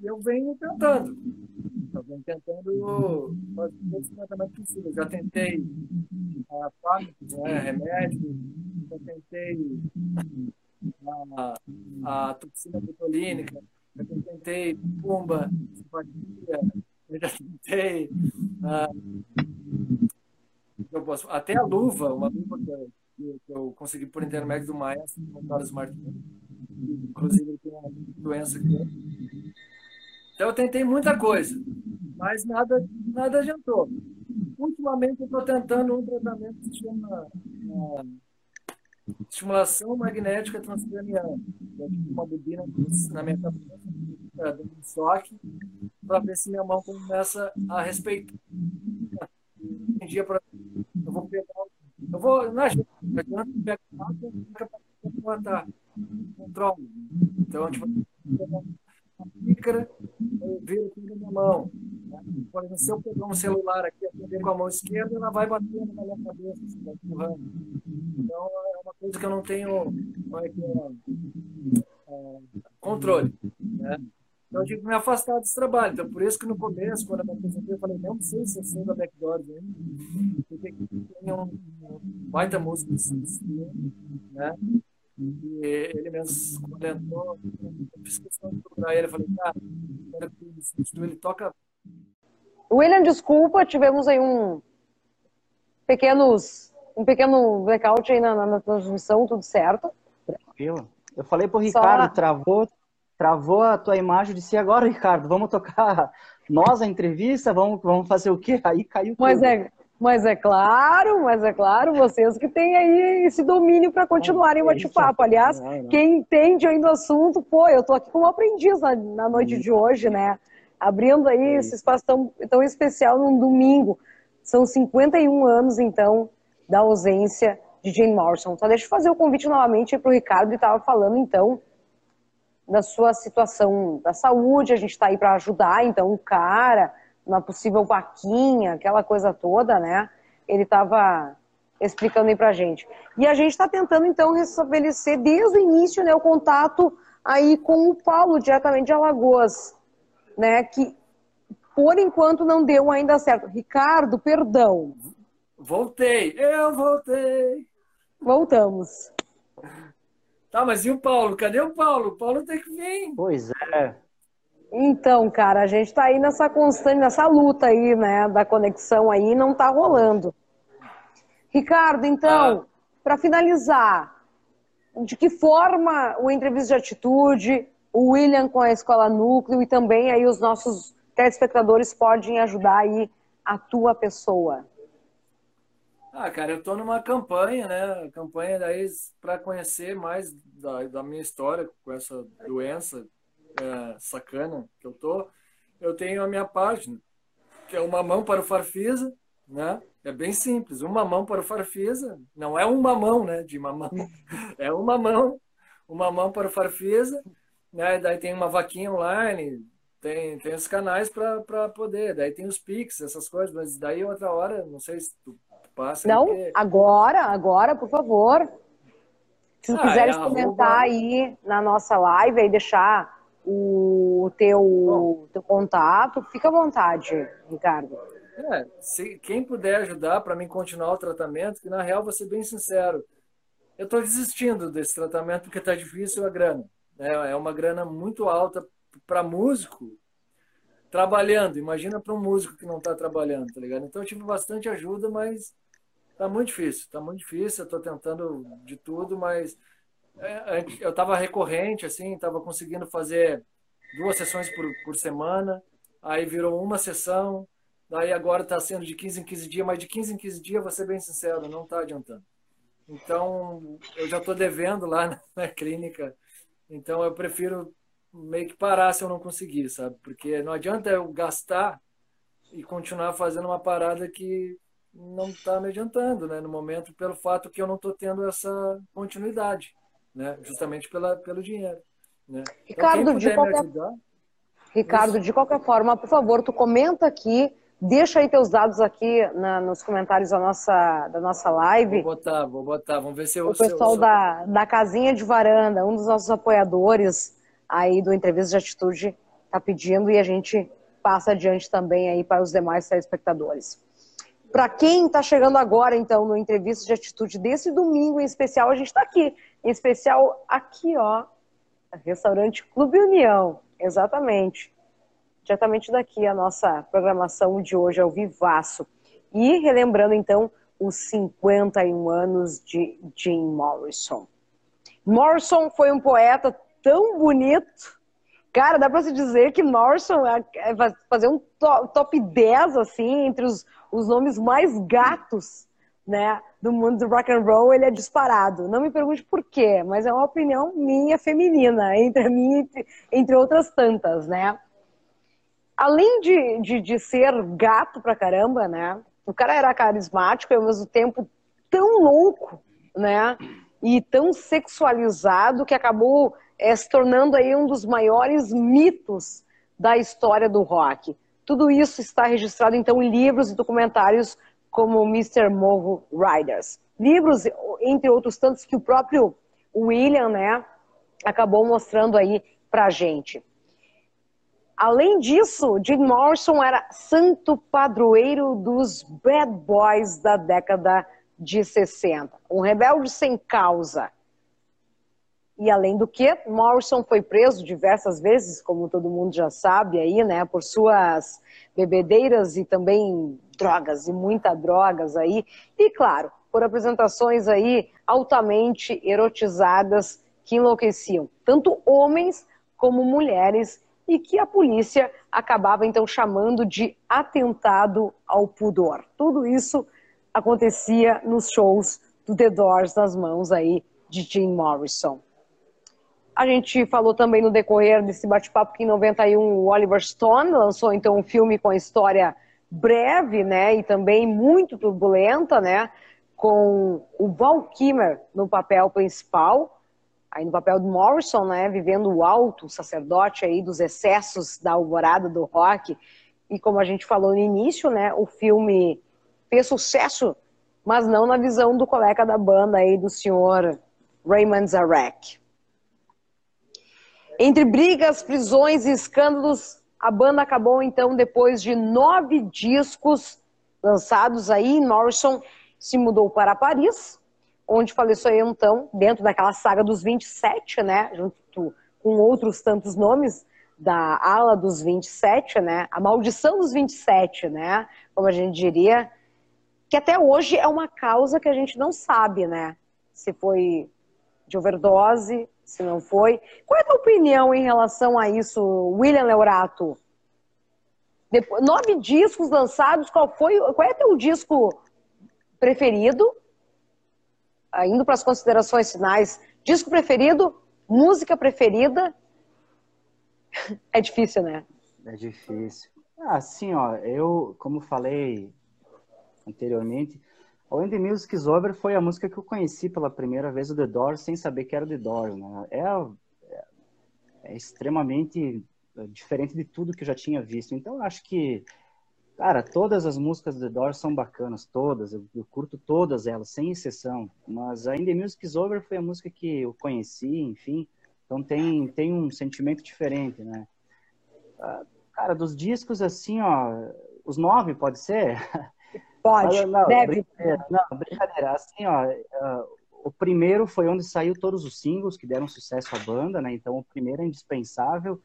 E eu venho tentando. Eu venho tentando fazer o tratamento possível. Já tentei a fármacos, né, remédio, já tentei a, a toxina botulínica, já tentei pumba, simpatia, eu já tentei. Ah, eu posso, até a luva, uma luva que eu, que eu consegui por intermédio do maestro, do Carlos Martins. Inclusive, ele tem uma doença aqui. Então, eu tentei muita coisa, mas nada, nada adiantou. Ultimamente, eu estou tentando um tratamento que se chama uh, estimulação magnética transcraniana. Eu tive uma bobina na minha cabeça, dando um choque, para ver se minha mão começa a respeitar. Um dia para eu vou pegar, eu vou, não é adianta, pego nada, fica para controle. Então, tipo, uma xícara, eu viro tudo na minha mão. Por exemplo, se eu pegar um celular aqui, atender com a mão esquerda, ela vai batendo na minha cabeça, assim, vai empurrando. Então, é uma coisa que eu não tenho é que é, é, controle. Né? Então eu tive que me afastar desse trabalho. Então por isso que no começo, quando eu me apresentei, eu falei, não sei se eu sou da Backdoors ainda. Porque tem um, um baita músico né? E ele mesmo, entrou, eu fiz questão de procurar ele. Eu falei, cara, ele toca. William, desculpa, tivemos aí um pequenos, um pequeno blackout aí na, na, na transmissão, tudo certo. Tranquilo. Eu falei pro Ricardo, Só... travou, travou a tua imagem, disse, agora, Ricardo, vamos tocar nós a entrevista, vamos, vamos fazer o quê? Aí caiu tudo. Mas é, mas é claro, mas é claro, vocês que têm aí esse domínio para continuarem o bate-papo. Aliás, quem entende ainda o assunto, pô, eu tô aqui como aprendiz na, na noite de hoje, né? Abrindo aí esse espaço tão, tão especial num domingo. São 51 anos, então, da ausência de Jane Morrison. Só deixa eu fazer o convite novamente para o Ricardo, que estava falando, então, da sua situação da saúde. A gente está aí para ajudar, então, o cara uma possível vaquinha, aquela coisa toda, né? Ele estava explicando aí pra gente. E a gente está tentando, então, restabelecer desde o início né, o contato aí com o Paulo, diretamente de Alagoas, né? Que por enquanto não deu ainda certo. Ricardo, perdão. Voltei, eu voltei. Voltamos. Tá, mas e o Paulo? Cadê o Paulo? O Paulo tem que vir. Pois é. Então, cara, a gente está aí nessa constante, nessa luta aí, né, da conexão aí, não está rolando. Ricardo, então, ah. para finalizar, de que forma o Entrevista de Atitude, o William com a Escola Núcleo e também aí os nossos telespectadores podem ajudar aí a tua pessoa? Ah, cara, eu estou numa campanha, né? Campanha daí para conhecer mais da, da minha história com essa doença é, sacana que eu tô, eu tenho a minha página, que é uma mão para o Farfisa, né? É bem simples, uma mão para o Farfisa, não é um mamão, né, de mamão, <laughs> é uma mão, uma mão para o Farfisa, né? Daí tem uma vaquinha online, tem, tem os canais para poder, daí tem os Pix, essas coisas, mas daí outra hora, não sei se tu passa. Não, porque... agora, agora, por favor. Se ah, quiseres é comentar arroba... aí na nossa live e deixar o teu, teu contato, fica à vontade, Ricardo. É, se quem puder ajudar para mim continuar o tratamento, que na real, vou ser bem sincero, eu estou desistindo desse tratamento porque está difícil a grana. Né? É uma grana muito alta para músico trabalhando. Imagina para um músico que não está trabalhando, tá ligado? Então eu tive bastante ajuda, mas tá muito difícil. Tá muito difícil. Eu estou tentando de tudo, mas é, eu estava recorrente, assim, estava conseguindo fazer duas sessões por, por semana, aí virou uma sessão, daí agora está sendo de 15 em 15 dias, mas de 15 em 15 dias, vou ser bem sincero, não está adiantando. Então, eu já estou devendo lá <laughs> na, na clínica, então eu prefiro meio que parar se eu não conseguir, sabe? Porque não adianta eu gastar e continuar fazendo uma parada que não está me adiantando, né? No momento, pelo fato que eu não estou tendo essa continuidade né? justamente pela, pelo dinheiro. Né? Então, Ricardo, então, de qualquer... Ajudar, Ricardo, isso... de qualquer forma, por favor, tu comenta aqui, deixa aí teus dados aqui na, nos comentários da nossa, da nossa live. Vou botar, vou botar, vamos ver se eu... O pessoal da, da Casinha de Varanda, um dos nossos apoiadores aí do Entrevista de Atitude, está pedindo e a gente passa adiante também aí para os demais telespectadores. Para quem está chegando agora, então, no Entrevista de Atitude desse domingo em especial, a gente está aqui em especial aqui, ó, restaurante Clube União, exatamente. Diretamente daqui a nossa programação de hoje ao vivaço. E relembrando então os 51 anos de Jim Morrison. Morrison foi um poeta tão bonito. Cara, dá para se dizer que Morrison é, é fazer um top 10 assim entre os, os nomes mais gatos né, do mundo do rock and roll, ele é disparado. Não me pergunte por quê, mas é uma opinião minha feminina, entre mim entre outras tantas, né? Além de, de, de ser gato pra caramba, né? O cara era carismático e ao mesmo tempo tão louco, né? E tão sexualizado que acabou é, se tornando aí um dos maiores mitos da história do rock. Tudo isso está registrado então em livros e documentários como Mr. Morro Riders. Livros, entre outros tantos, que o próprio William, né, acabou mostrando aí pra gente. Além disso, Jim Morrison era santo padroeiro dos bad boys da década de 60. Um rebelde sem causa. E além do que, Morrison foi preso diversas vezes, como todo mundo já sabe aí, né, por suas bebedeiras e também drogas e muita drogas aí. E claro, por apresentações aí altamente erotizadas que enlouqueciam tanto homens como mulheres e que a polícia acabava então chamando de atentado ao pudor. Tudo isso acontecia nos shows do The Doors nas mãos aí de Jim Morrison. A gente falou também no decorrer desse bate-papo que em 91 o Oliver Stone lançou então um filme com a história breve, né, e também muito turbulenta, né, com o Val Kilmer no papel principal aí no papel de Morrison, né, vivendo o alto sacerdote aí dos excessos da alvorada do rock. E como a gente falou no início, né, o filme fez sucesso, mas não na visão do colega da banda aí, do senhor Raymond Zarek. Entre brigas, prisões e escândalos, a banda acabou então, depois de nove discos lançados aí, Morrison se mudou para Paris, onde faleceu então, dentro daquela saga dos 27, né, junto com outros tantos nomes da ala dos 27, né, a maldição dos 27, né, como a gente diria, que até hoje é uma causa que a gente não sabe, né, se foi de overdose, se não foi. Qual é a tua opinião em relação a isso, William Leorato? Depois, nove discos lançados, qual foi, qual é teu disco preferido indo para as considerações finais, disco preferido, música preferida. <laughs> É difícil, né? É difícil. Assim, ó, eu, como falei anteriormente, When the Music is Over foi a música que eu conheci pela primeira vez o The Doors sem saber que era o The Doors, né? É, é, é extremamente diferente de tudo que eu já tinha visto. Então, acho que Cara, todas as músicas do The Doors são bacanas, todas. Eu, eu, curto todas elas, sem exceção. Mas a In The Music Is Over foi a música que eu conheci, enfim. Então tem, tem um sentimento diferente, né? Ah, cara, dos discos, assim, ó... Os nove, pode ser? <laughs> Pode, não, deve. Brincadeira, não, brincadeira. Assim, ó... Uh, o primeiro foi onde saiu todos os singles que deram sucesso à banda, né? Então o primeiro é indispensável.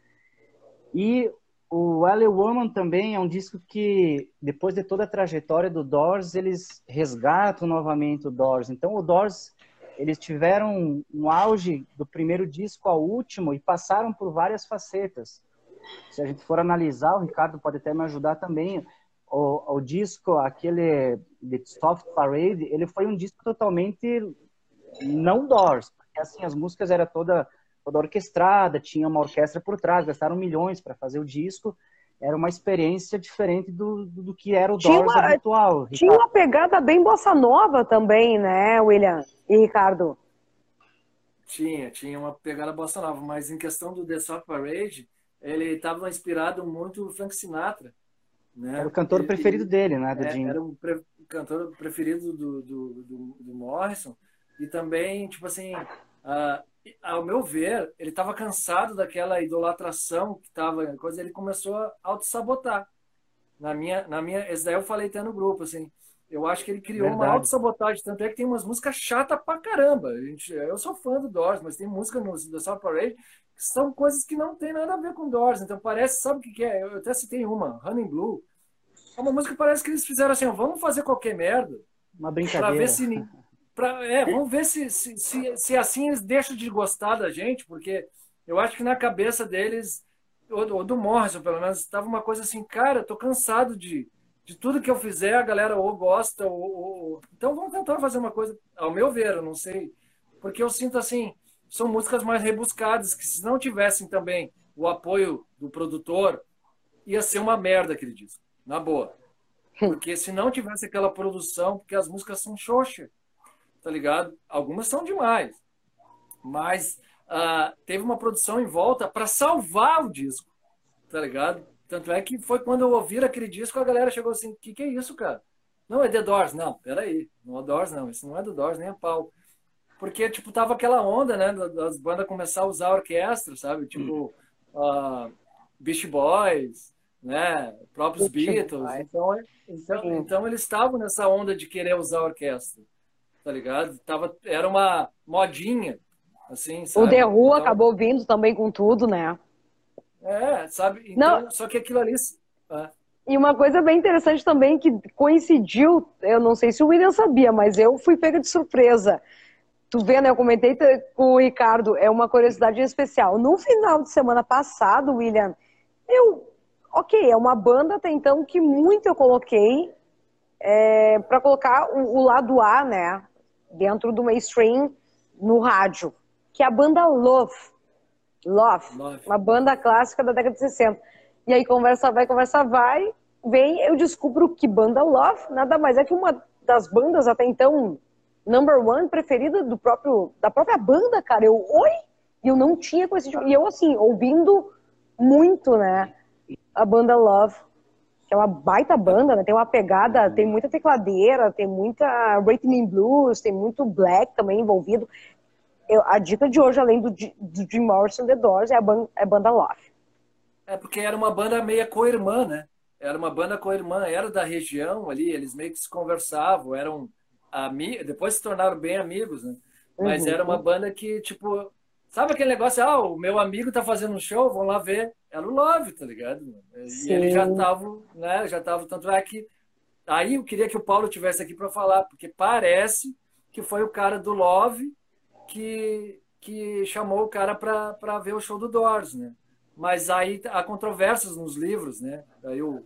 E o L.A. Woman também é um disco que, depois de toda a trajetória do Doors, eles resgatam novamente o Doors. Então, o Doors, eles tiveram um auge do primeiro disco ao último e passaram por várias facetas. Se a gente for analisar, o Ricardo pode até me ajudar também, o, o disco, aquele The Soft Parade, ele foi um disco totalmente não Doors, porque assim, as músicas eram toda toda orquestrada, tinha uma orquestra por trás, gastaram milhões para fazer o disco. Era uma experiência diferente do, do, do que era o tinha Doors uma, habitual. Ricardo. Tinha uma pegada bem bossa nova também, né, William e Ricardo? Tinha, tinha uma pegada bossa nova, mas em questão do The Soft Parade, ele estava inspirado muito no Frank Sinatra. Né? Era o cantor ele, preferido dele, né, do é, Era o pre cantor preferido do, do, do, do, Morrison. E também, tipo assim, uh, ao meu ver, ele estava cansado daquela idolatração que estava coisa, ele começou a auto-sabotar. Na minha, na minha, esse daí eu falei até no grupo, assim, eu acho que ele criou Verdade. uma auto-sabotagem, tanto é que tem umas músicas chatas pra caramba. A gente, eu sou fã do Doors, mas tem música no The South Parade que são coisas que não tem nada a ver com Doors. Então parece, sabe o que, que é? Eu até citei uma, Honey Blue. É uma música que parece que eles fizeram assim, vamos fazer qualquer merda. Uma brincadeira. Pra ver se Pra, é, vamos ver se, se, se, se, assim eles deixam de gostar da gente, porque eu acho que na cabeça deles, ou, do Morrison pelo menos, estava uma coisa assim, cara, eu tô cansado de, de tudo que eu fizer, a galera ou gosta, ou, ou, Então vamos tentar fazer uma coisa, ao meu ver, eu não sei. Porque eu sinto assim, são músicas mais rebuscadas, que se não tivessem também o apoio do produtor, ia ser uma merda aquele disco, na boa. Porque se não tivesse aquela produção, porque as músicas são xoxa tá ligado? Algumas são demais. Mas uh, teve uma produção em volta para salvar o disco, tá ligado? Tanto é que foi quando eu ouvi aquele disco, a galera chegou assim: o que, que é isso, cara? Não, é The Doors. Não, peraí. Não é Doors, não. Isso não é The Doors, nem a pau. Porque, tipo, tava aquela onda, né? Das bandas começar a usar a orquestra, sabe? Tipo, uh, Beast Boys, né? Próprios Beatles. Então, então, então, eles estavam nessa onda de querer usar a orquestra, tá ligado? Tava, era uma modinha, assim, sabe? O The Who então, acabou vindo também com tudo, né? É, sabe? Então, Não. Só que aquilo ali... É. E uma coisa bem interessante também que coincidiu, eu não sei se o William sabia, mas eu fui pega de surpresa. Tu vê, né? Eu comentei com o Ricardo, é uma curiosidade especial. No final de semana passado, William, eu. Ok, é uma banda até então que muito eu coloquei é, para colocar o, o, lado A, né? Dentro do mainstream no rádio, que é a banda Love. Love, Love. uma banda clássica da década de 60. E aí conversa vai, conversa vai, vem, eu descubro que banda Love nada mais é que uma das bandas até então number one preferida do próprio da própria banda, cara. Eu, oi, e eu não tinha conhecido. E eu assim, ouvindo muito, né, a banda Love, que é uma baita banda, né? Tem uma pegada, tem muita tecladeira, tem muita rhythm blues, tem muito black também envolvido. Eu, a dica de hoje, além do, do Jim Morrison The Doors, é a, ban, é a banda Love. É porque era uma banda meia co-irmã, né? Era uma banda co-irmã, era da região ali, eles meio que se conversavam, eram amigos, depois se tornaram bem amigos, né? Mas uhum. era uma banda que, tipo, sabe aquele negócio, ah, o meu amigo tá fazendo um show, vão lá ver. Era o Love, tá ligado? Sim. E eles já estavam, né? Já estavam, tanto é que. Aí eu queria que o Paulo tivesse aqui para falar, porque parece que foi o cara do Love que, que chamou o cara para ver o show do Doors, né? mas aí há controvérsias nos livros, né? Aí o,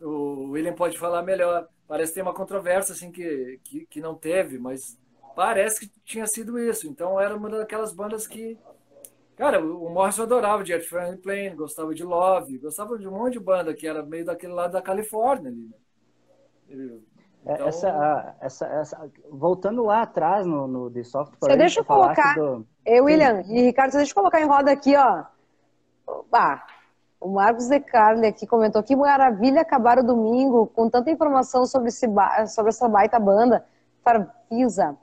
o William pode falar melhor. Parece que tem uma controvérsia assim que, que, que não teve, mas parece que tinha sido isso. Então era uma daquelas bandas que. Cara, o Morrison adorava Jet Friendly Plane, gostava de Love, gostava de um monte de banda que era meio daquele lado da Califórnia ali, né? É, então... Essa, essa, essa, voltando lá atrás no, no The Soft Você deixa eu colocar. Do... Eu, William e Ricardo, você deixa eu colocar em roda aqui, ó. Ah, o Marcos De Carli aqui comentou que maravilha acabar o domingo com tanta informação sobre, esse, sobre essa baita banda. Farfisa,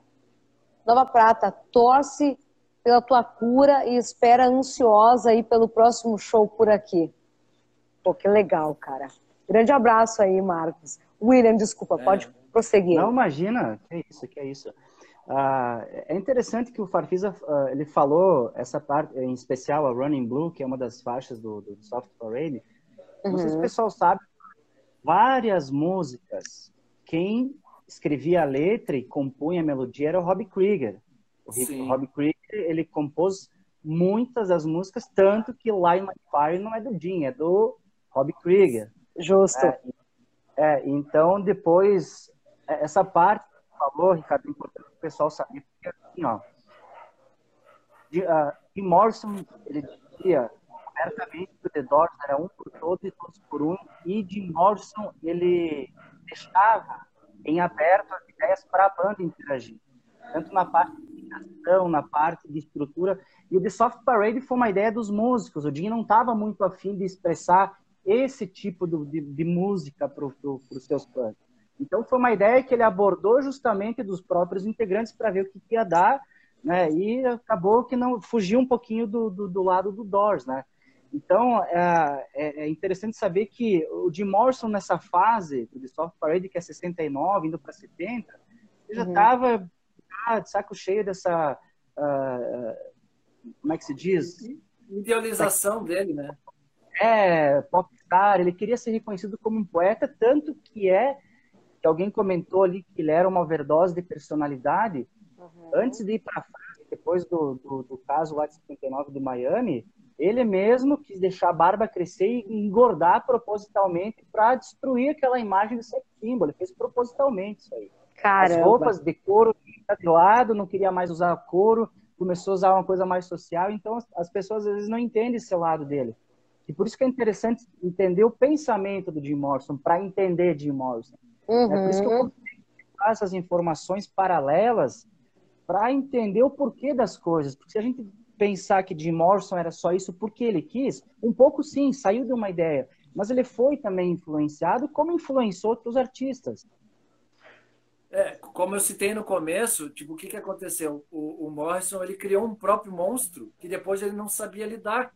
Nova Prata, torce pela tua cura e espera ansiosa aí pelo próximo show por aqui. Pô, que legal, cara. Grande abraço aí, Marcos. William, desculpa, é. pode prosseguir. Não, imagina. Que é isso, que é isso. Ah, é interessante que o Farfisa uh, ele falou essa parte, em especial a Running Blue, que é uma das faixas do, do Soft Parade. Uhum. Não sei se o uhum. pessoal sabe, várias músicas, quem escrevia a letra e compunha a melodia era o Robbie Krieger. O Sim. Robbie Krieger, ele compôs muitas das músicas, tanto que Light My Fire não é do Jim, é do Robbie Krieger. Justo. É, é, então, depois, é, essa parte falou, Ricardo, é importante o pessoal saber, porque assim, ó, de, uh, Morrison, ele dizia abertamente que o The Doors era um por todos e todos por um, e de Morrison ele deixava em aberto as ideias para a banda interagir, tanto na parte na parte de estrutura, e o The Soft Parade foi uma ideia dos músicos, o Jim não estava muito afim de expressar esse tipo de, de música para pro, os seus fãs. Então foi uma ideia que ele abordou justamente dos próprios integrantes para ver o que, ia dar, né? E acabou que não fugiu um pouquinho do, do, do lado do Doors, né? Então é, é, é, interessante saber que o Jim Morrison nessa fase do The Soft Parade que é 69 indo para 70, ele já estava uhum. Ah, de saco cheio dessa uh, como é que se diz? Idealização dele, né? É, popstar, ele queria ser reconhecido como um poeta, tanto que é que alguém comentou ali que ele era uma overdose de personalidade. Uhum. Antes de ir para a França, depois do, do, do, caso lá de 59 de Miami, ele mesmo quis deixar a barba crescer e engordar propositalmente para destruir aquela imagem de sex symbol. Ele fez propositalmente isso aí. Caramba. As roupas de couro de lado, não queria mais usar couro, começou a usar uma coisa mais social. Então as pessoas às vezes não entendem esse lado dele. E por isso que é interessante entender o pensamento do Jim Morrison para entender Jim Morrison. Uhum. É por isso que eu dar essas informações paralelas para entender o porquê das coisas. Porque se a gente pensar que Jim Morrison era só isso porque ele quis, um pouco sim, saiu de uma ideia. Mas ele foi também influenciado, como influenciou outros artistas. É, como eu citei no começo, tipo, o que, que aconteceu? O, o Morrison ele criou um próprio monstro que depois ele não sabia lidar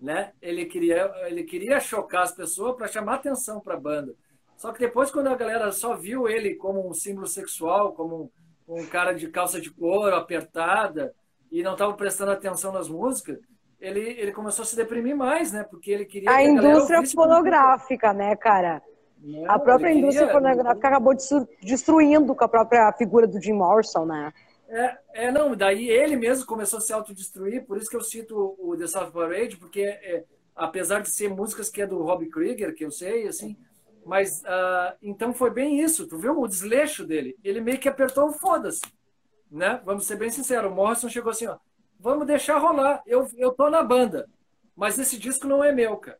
né? Ele queria, ele queria chocar as pessoas para chamar atenção para a banda. Só que depois, quando a galera só viu ele como um símbolo sexual, como um, um cara de calça de couro apertada e não estava prestando atenção nas músicas, ele, ele começou a se deprimir mais, né? Porque ele queria. A, a indústria fonográfica, né, cara? Não, a própria indústria queria... fonográfica acabou destruindo com a própria figura do Jim Morrison, né? É, é, não, daí ele mesmo começou a se autodestruir, por isso que eu cito o The South Parade, porque é, apesar de ser músicas que é do Robbie Krieger, que eu sei, assim, mas uh, então foi bem isso, tu viu o desleixo dele? Ele meio que apertou o foda-se, né? Vamos ser bem sinceros, o Morrison chegou assim, ó, vamos deixar rolar, eu, eu tô na banda, mas esse disco não é meu, cara.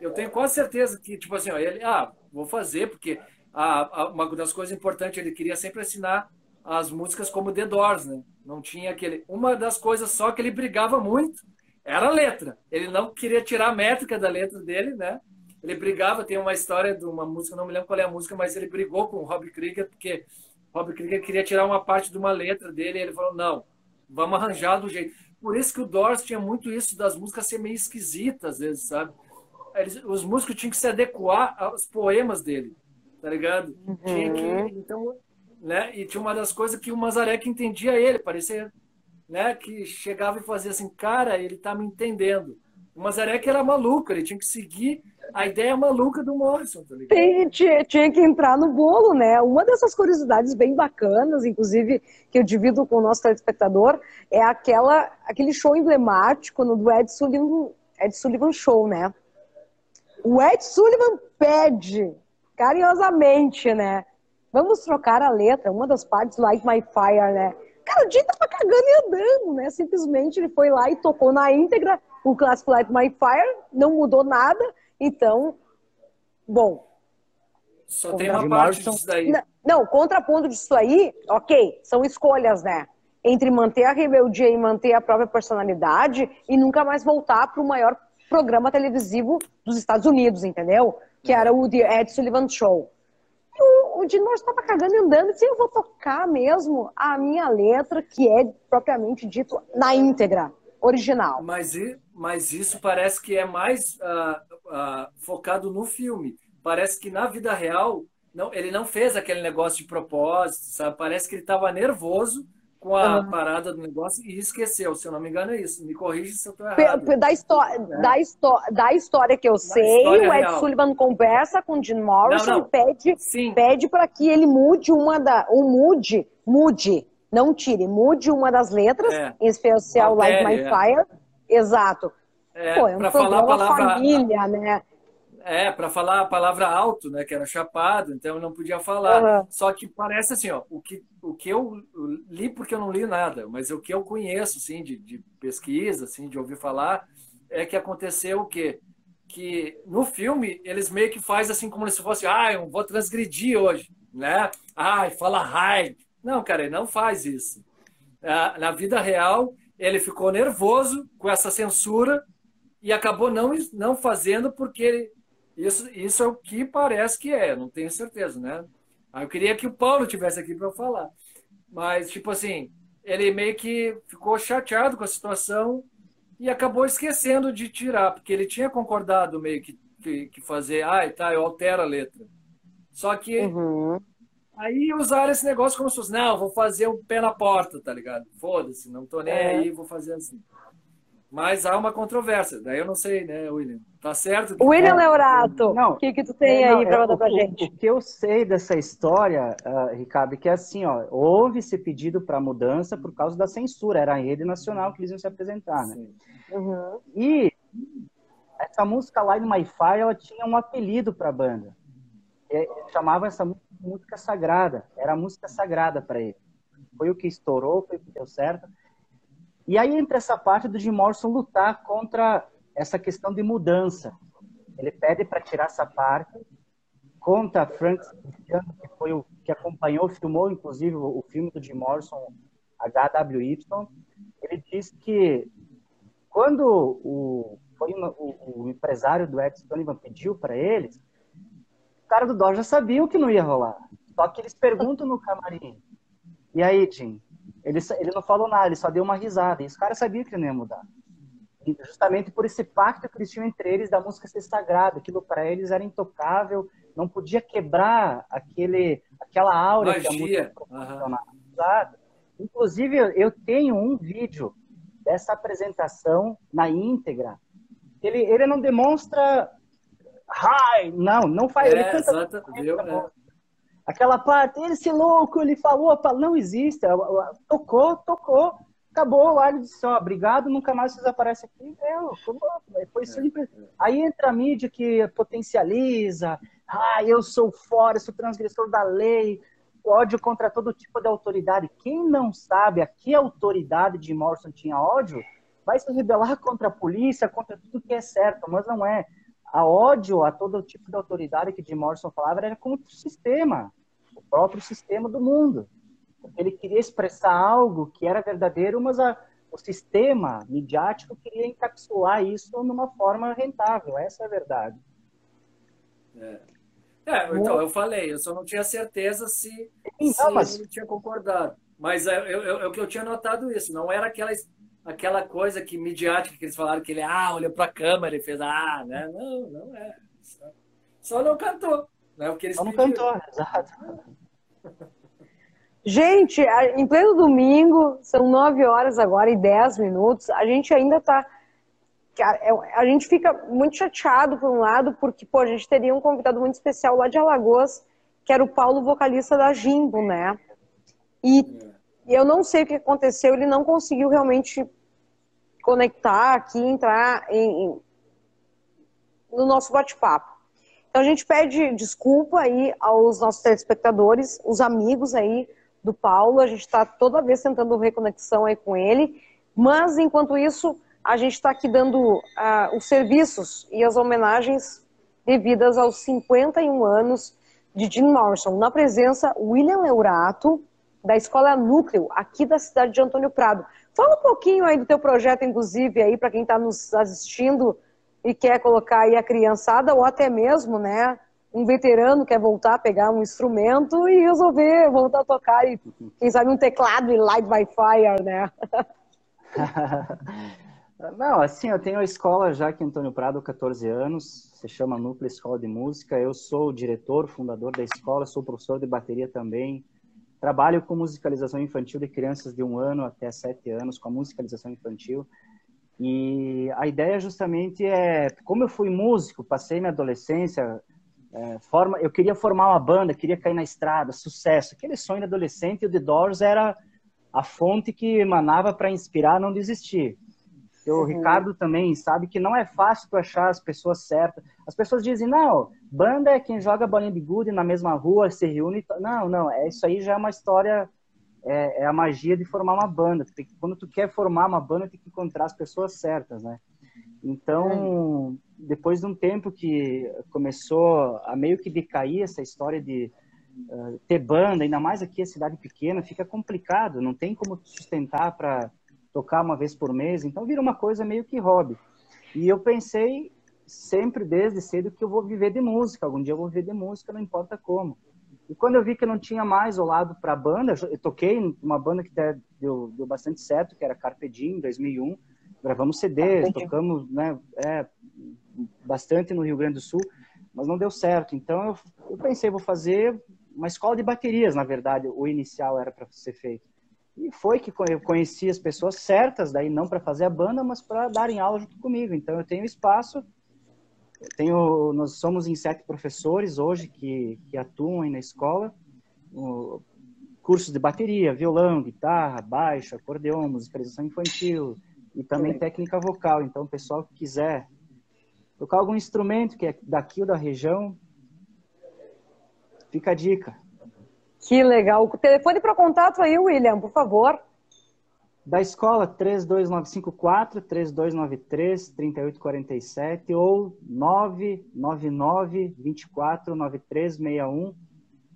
Eu tenho quase certeza que, tipo assim, ó, ele, ah, vou fazer, porque a, a, uma das coisas importantes, ele queria sempre assinar as músicas como The Doors, né? Não tinha aquele. Uma das coisas só que ele brigava muito era a letra. Ele não queria tirar a métrica da letra dele, né? Ele brigava, tem uma história de uma música, não me lembro qual é a música, mas ele brigou com o Rob Krieger, porque Rob Krieger queria tirar uma parte de uma letra dele, e ele falou: não, vamos arranjar do jeito. Por isso que o Doors tinha muito isso das músicas ser meio esquisitas, às vezes, sabe? Eles, os músicos tinham que se adequar aos poemas dele, tá ligado? Uhum. Tinha que, então, né? E tinha uma das coisas que o Mazaré que entendia ele, parecia, né? Que chegava e fazia assim, cara, ele tá me entendendo. O Mazaré que era maluco, ele tinha que seguir a ideia maluca do Morrison, tá ligado? Tem, tinha, tinha, que entrar no bolo, né? Uma dessas curiosidades bem bacanas, inclusive, que eu divido com o nosso telespectador, é aquela, aquele show emblemático no, do Ed Sullivan, Ed Sullivan Show, né? O Ed Sullivan pede, carinhosamente, né? Vamos trocar a letra, uma das partes, Like My Fire, né? Cara, o Jay tava cagando e andando, né? Simplesmente ele foi lá e tocou na íntegra o clássico Like My Fire, não mudou nada, então, bom. Só tem uma parte disso daí. Não, não, contraponto disso aí, ok, são escolhas, né? Entre manter a rebeldia e manter a própria personalidade e nunca mais voltar para o maior programa televisivo dos Estados Unidos, entendeu? Que era o The Ed Sullivan Show o, o Jim Morrison estava cagando e andando, e eu vou tocar mesmo a minha letra, que é propriamente dito na íntegra, original. Mas, mas isso parece que é mais uh, uh, focado no filme. Parece que na vida real, não, ele não fez aquele negócio de propósito, sabe? Parece que ele estava nervoso com a uhum. parada do negócio e esqueceu. Se eu não me engano, é isso. Me corrija se eu estou errado. Da, é. da, da história que eu da sei, o Ed real. Sullivan conversa com o Jim Morrison não, não. e pede, pede para que ele mude uma da. O mude, mude, não tire, mude uma das letras, é. em especial Like My é. Fire. Exato. É, Pô, é um falar a palavra, família, né? É, para falar a palavra alto, né? Que era chapado, então eu não podia falar. Uhum. Só que parece assim, ó, o que, o que eu li, porque eu não li nada, mas o que eu conheço, assim, de, de pesquisa, assim, de ouvir falar, é que aconteceu o quê? Que no filme eles meio que faz assim como se fosse, ah, eu vou transgredir hoje, né? Ai, fala hi. Não, cara, ele não faz isso. Na vida real, ele ficou nervoso com essa censura e acabou não, não fazendo porque ele, isso, isso é o que parece que é, não tenho certeza, né? Aí eu queria que o Paulo tivesse aqui para falar. Mas, tipo assim, ele meio que ficou chateado com a situação e acabou esquecendo de tirar, porque ele tinha concordado meio que, que, que fazer, ai, ah, tá, eu altero a letra. Só que uhum. aí usaram esse negócio como se fosse, não, vou fazer o um pé na porta, tá ligado? Foda-se, não tô nem é. aí, vou fazer assim. Mas há uma controvérsia. Daí eu não sei, né, William? Tá certo? William Leorato, o que, que tu tem é, aí para é, mandar pra gente? O que eu sei dessa história, uh, Ricardo, é que é assim, ó, houve esse pedido para mudança por causa da censura. Era a rede nacional que eles iam se apresentar, né? Uhum. E essa música Live My Fire, ela tinha um apelido para a banda. Eles chamavam essa música sagrada. Era a música sagrada para ele. Foi o que estourou, foi o que deu certo. E aí entra essa parte do Jim Morrison lutar contra essa questão de mudança. Ele pede para tirar essa parte, conta Frank que foi o que acompanhou, filmou inclusive o filme do Jim Morrison, HWY. Ele diz que quando o, foi o, o empresário do Ed Sullivan pediu para eles, o cara do Dó já sabia o que não ia rolar. Só que eles perguntam no camarim: e aí, Jim, ele, ele não falou nada, ele só deu uma risada. E os caras sabiam que ele não ia mudar. justamente por esse pacto que eles tinham entre eles da música ser sagrada, aquilo para eles era intocável, não podia quebrar aquele, aquela aura Magia. que a música proporcionava. Uhum. Inclusive, eu tenho um vídeo dessa apresentação na íntegra. Ele, ele não demonstra não, não faz. É, ele canta, exato, viu? É. Aquela parte, esse louco, ele falou, não existe. Tocou, tocou, acabou. O Alho disse, ó, obrigado, nunca mais vocês aparecem aqui. Meu, foi simples. É, é. Aí entra a mídia que potencializa, ah, eu sou fora, sou transgressor da lei, ódio contra todo tipo de autoridade. Quem não sabe a que autoridade de Morrison tinha ódio, vai se rebelar contra a polícia, contra tudo que é certo, mas não é. A ódio a todo tipo de autoridade que Jim Morrison falava era contra o sistema o próprio sistema do mundo. Ele queria expressar algo que era verdadeiro, mas a, o sistema midiático queria encapsular isso numa forma rentável. Essa é a verdade. É. É, então, eu falei, eu só não tinha certeza se, Sim, se mas... ele tinha concordado. Mas é, eu, eu, eu, que eu tinha notado isso, não era aquela, aquela coisa que midiática que eles falaram que ele ah, olhou para a câmera e fez ah, né? Não, não é. Só, só não cantou. Né? O que eles Como cantor, exato. <laughs> Gente, em pleno domingo, são nove horas agora e dez minutos, a gente ainda está é, a gente fica muito chateado por um lado, porque pô, a gente teria um convidado muito especial lá de Alagoas, que era o Paulo, vocalista da Jimbo, né? E eu não sei o que aconteceu, ele não conseguiu realmente conectar aqui, entrar em, em no nosso bate-papo. Então a gente pede desculpa aí aos nossos telespectadores, os amigos aí do Paulo. A gente está toda vez tentando reconexão aí com ele, mas enquanto isso a gente está aqui dando uh, os serviços e as homenagens devidas aos 51 anos de Jim Morrison, na presença William Leurato, da Escola Núcleo, aqui da cidade de Antônio Prado. Fala um pouquinho aí do teu projeto, inclusive, aí para quem está nos assistindo, e quer colocar aí a criançada, ou até mesmo, né, um veterano quer voltar a pegar um instrumento e resolver voltar a tocar, e quem sabe um teclado e Light by Fire, né? <laughs> Não, assim, eu tenho a escola já aqui em Antônio Prado, 14 anos, se chama Núcleo Escola de Música. Eu sou o diretor, fundador da escola, sou professor de bateria também. Trabalho com musicalização infantil de crianças de um ano até sete anos, com a musicalização infantil. E a ideia justamente é, como eu fui músico, passei minha adolescência, é, forma, eu queria formar uma banda, queria cair na estrada, sucesso. Aquele sonho de adolescente, e o The Doors era a fonte que emanava para inspirar não desistir. O uhum. Ricardo também sabe que não é fácil tu achar as pessoas certas. As pessoas dizem, não, banda é quem joga bolinha de gude na mesma rua, se reúne. Não, não, é isso aí já é uma história é, é, a magia de formar uma banda. Tem, quando tu quer formar uma banda, tem que encontrar as pessoas certas, né? Então, depois de um tempo que começou a meio que decair essa história de uh, ter banda, ainda mais aqui a cidade pequena, fica complicado, não tem como sustentar para tocar uma vez por mês, então vira uma coisa meio que hobby. E eu pensei sempre desde cedo que eu vou viver de música, algum dia eu vou viver de música, não importa como. E quando eu vi que não tinha mais o lado para a banda, eu toquei uma banda que deu, deu bastante certo, que era Carpe Diem, em 2001. Gravamos CDs, tocamos né, é, bastante no Rio Grande do Sul, mas não deu certo. Então eu, eu pensei, vou fazer uma escola de baterias, na verdade, o inicial era para ser feito. E foi que eu conheci as pessoas certas, daí não para fazer a banda, mas para darem aula junto comigo. Então eu tenho espaço tenho, nós somos em sete professores hoje que, que atuam aí na escola, o, cursos de bateria, violão, guitarra, baixo, acordeon, musicalização infantil e também técnica vocal. Então, o pessoal que quiser tocar algum instrumento que é daqui ou da região, fica a dica. Que legal. O telefone para contato aí, William, por favor. Da escola, 32954 3293 3847 ou 999 24 9361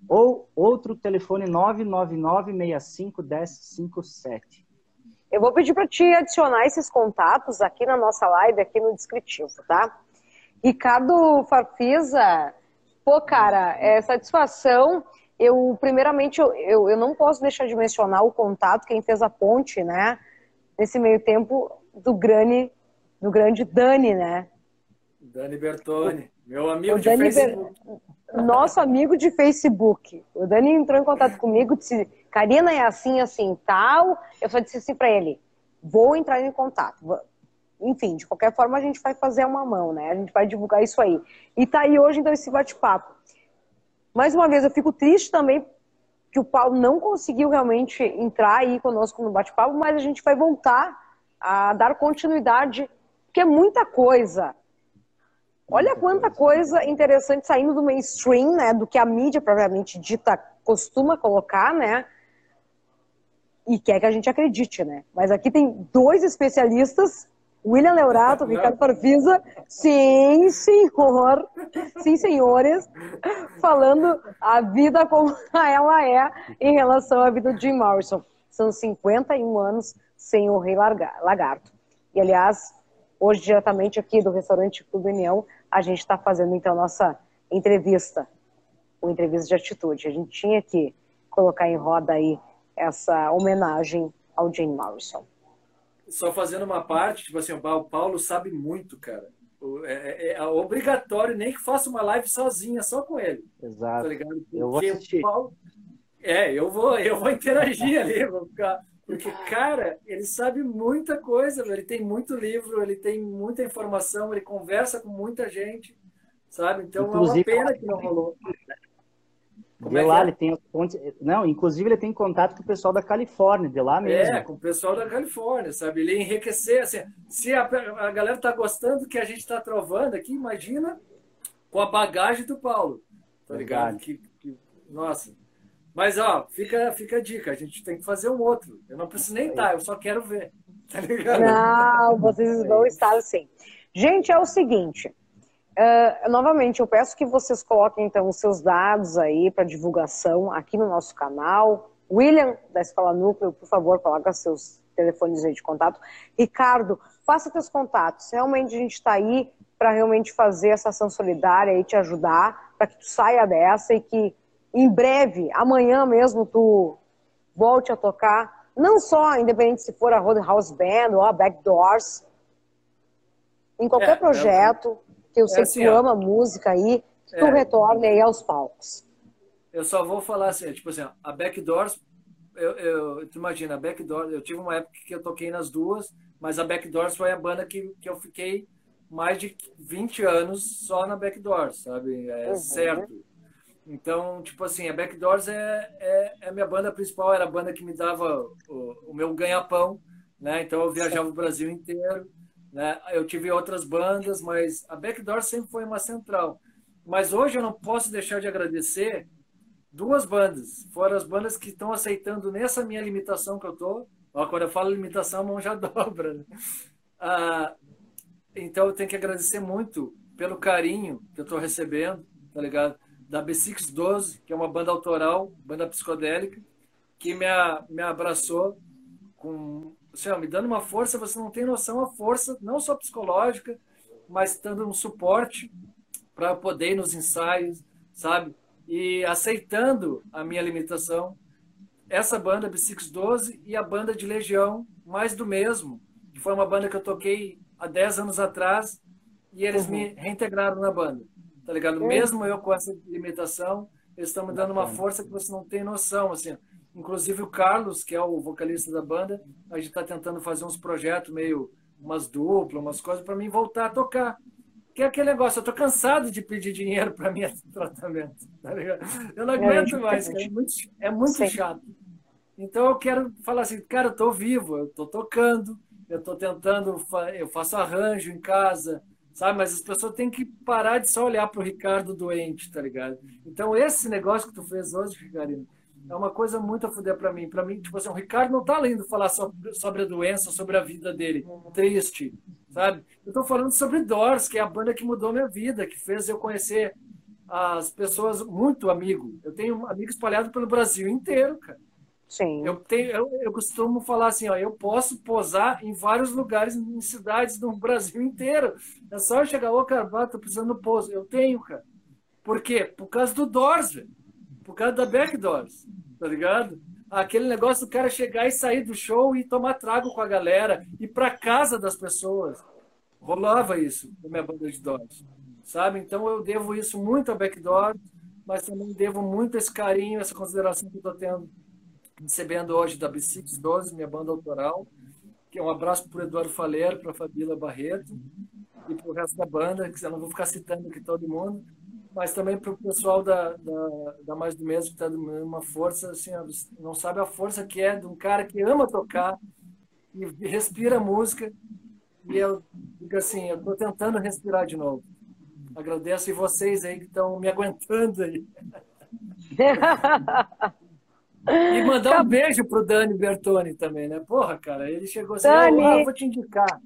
ou outro telefone 999 65 1057. Eu vou pedir para te adicionar esses contatos aqui na nossa live, aqui no descritivo, tá? Ricardo Farfisa, pô, cara, é satisfação eu, primeiramente, eu, eu, eu, não posso deixar de mencionar o contato, quem fez a ponte, né? Nesse meio tempo, do Grani no grande Dani, né? Dani Bertoni, meu amigo o de Dani Facebook. Ber... Nosso amigo de Facebook. O Dani entrou em contato comigo, disse, Karina é assim, assim, tal. Eu só disse assim para ele, vou entrar em contato. Enfim, de qualquer forma a gente vai fazer uma mão, né? A gente vai divulgar isso aí. E tá aí hoje, então, esse bate-papo. Mais uma vez, eu fico triste também que o Paulo não conseguiu realmente entrar aí conosco no bate-papo, mas a gente vai voltar a dar continuidade, porque é muita coisa. Olha quanta coisa interessante saindo do mainstream, né? Do que a mídia propriamente dita costuma colocar, né? E quer que a gente acredite, né? Mas aqui tem dois especialistas, William Leurato, Ricardo Parfisa, sim, senhor, sim, senhores, falando a vida como <laughs> ela é em relação à vida de Jim Morrison. São 51 anos sem o Rei Lagarto. E, aliás, Hoje, diretamente aqui do restaurante Clube União, a gente está fazendo então nossa entrevista, o entrevista de atitude. A gente tinha que colocar em roda aí essa homenagem ao Jane Morrison. Só fazendo uma parte, tipo assim, o Paulo sabe muito, cara. É, é, é, obrigatório, nem que faça uma live sozinha, só com ele. Exato. Tá eu vou assistir. Paulo... É, eu vou, eu vou interagir ali, vou ficar porque, cara, ele sabe muita coisa, ele tem muito livro, ele tem muita informação, ele conversa com muita gente, sabe? Então inclusive, é uma pena que não rolou. De é lá, é? ele tem não, inclusive ele tem contato com o pessoal da Califórnia, de lá mesmo. É, com o pessoal da Califórnia, sabe? Ele enriquecer, assim, se a, a galera tá gostando do que a gente está trovando aqui, imagina com a bagagem do Paulo, tá ligado? Que, que, nossa, mas, ó, fica, fica a dica, a gente tem que fazer um outro. Eu não preciso nem estar, eu só quero ver. Tá <laughs> ligado? Não, vocês vão estar sim. Gente, é o seguinte. Uh, novamente, eu peço que vocês coloquem então os seus dados aí para divulgação aqui no nosso canal. William, da Escola Núcleo, por favor, coloca seus telefones aí de contato. Ricardo, faça seus contatos. Realmente a gente está aí para realmente fazer essa ação solidária e te ajudar para que tu saia dessa e que em breve, amanhã mesmo, tu volte a tocar, não só, independente se for a Roadhouse Band ou a Backdoors, em qualquer é, projeto, que eu é sei assim, que tu ama música aí, que tu é. retorne aí aos palcos. Eu só vou falar assim, tipo assim, a Backdoors, eu, eu, tu imagina, a Backdoors, eu tive uma época que eu toquei nas duas, mas a Backdoors foi a banda que, que eu fiquei mais de 20 anos só na Backdoors, sabe? É uhum. certo. Então, tipo assim, a Backdoors é, é, é, a minha banda principal, era a banda que me dava o, o meu ganha-pão, né? Então eu viajava o Brasil inteiro, né? Eu tive outras bandas, mas a Backdoors sempre foi uma central. Mas hoje eu não posso deixar de agradecer duas bandas, fora as bandas que estão aceitando nessa minha limitação que eu tô. Quando eu falo limitação, a mão já <laughs> dobra. Né? Ah, então eu tenho que agradecer muito pelo carinho que eu estou recebendo, tá ligado? da B612, que é uma banda autoral, banda psicodélica, que me, a, me abraçou com, ó, me dando uma força, você não tem noção a força, não só psicológica, mas dando um suporte para poder ir nos ensaios, sabe? E aceitando a minha limitação. Essa banda, B612, e a banda de Legião, mais do mesmo, que foi uma banda que eu toquei há 10 anos atrás, e eles uhum. me reintegraram na banda tá ligado? É. Mesmo eu com essa limitação, eles estão me dando uma força que você não tem noção, assim. Inclusive o Carlos, que é o vocalista da banda, a gente está tentando fazer uns projetos meio umas duplas, umas coisas para mim voltar a tocar. Que é aquele negócio, eu tô cansado de pedir dinheiro para mim <laughs> tratamento, tá? Eu não é, aguento mais, é muito, é muito chato. Então eu quero falar assim, cara, eu tô vivo, eu tô tocando, eu tô tentando, eu faço arranjo em casa, sabe? Mas as pessoas têm que parar de só olhar para o Ricardo doente, tá ligado? Então, esse negócio que tu fez hoje, Ricardo, é uma coisa muito a fuder para mim. Para mim, tipo assim, o Ricardo não tá lendo falar sobre, sobre a doença, sobre a vida dele, triste, sabe? Eu tô falando sobre Doors, que é a banda que mudou minha vida, que fez eu conhecer as pessoas muito amigo. Eu tenho amigos espalhados pelo Brasil inteiro, cara. Sim. Eu, tenho, eu, eu, costumo falar assim, ó, eu posso posar em vários lugares, em cidades do Brasil inteiro. É só eu chegar, ô, oh, cara, tô precisando pouso. Eu tenho, cara. Por quê? Por causa do Doors, velho. Por causa da Backdoors, tá ligado? Aquele negócio do cara chegar e sair do show e tomar trago com a galera, ir pra casa das pessoas. rolava isso na minha banda de Doors, sabe? Então eu devo isso muito a Backdoor, mas também devo muito esse carinho, essa consideração que eu estou tendo, recebendo hoje da B612, minha banda autoral, que é um abraço para o Eduardo Faleiro, para a Barreto e para o resto da banda, que eu não vou ficar citando aqui todo mundo, mas também para o pessoal da, da, da, Mais do Mesmo, que está dando uma força, assim, não sabe a força que é de um cara que ama tocar e respira música. E eu digo assim, eu estou tentando respirar de novo. Agradeço e vocês aí que estão me aguentando aí. e mandar um beijo pro Dani Bertoni também, né? Porra, cara, ele chegou assim, Dani, ah, vou te indicar.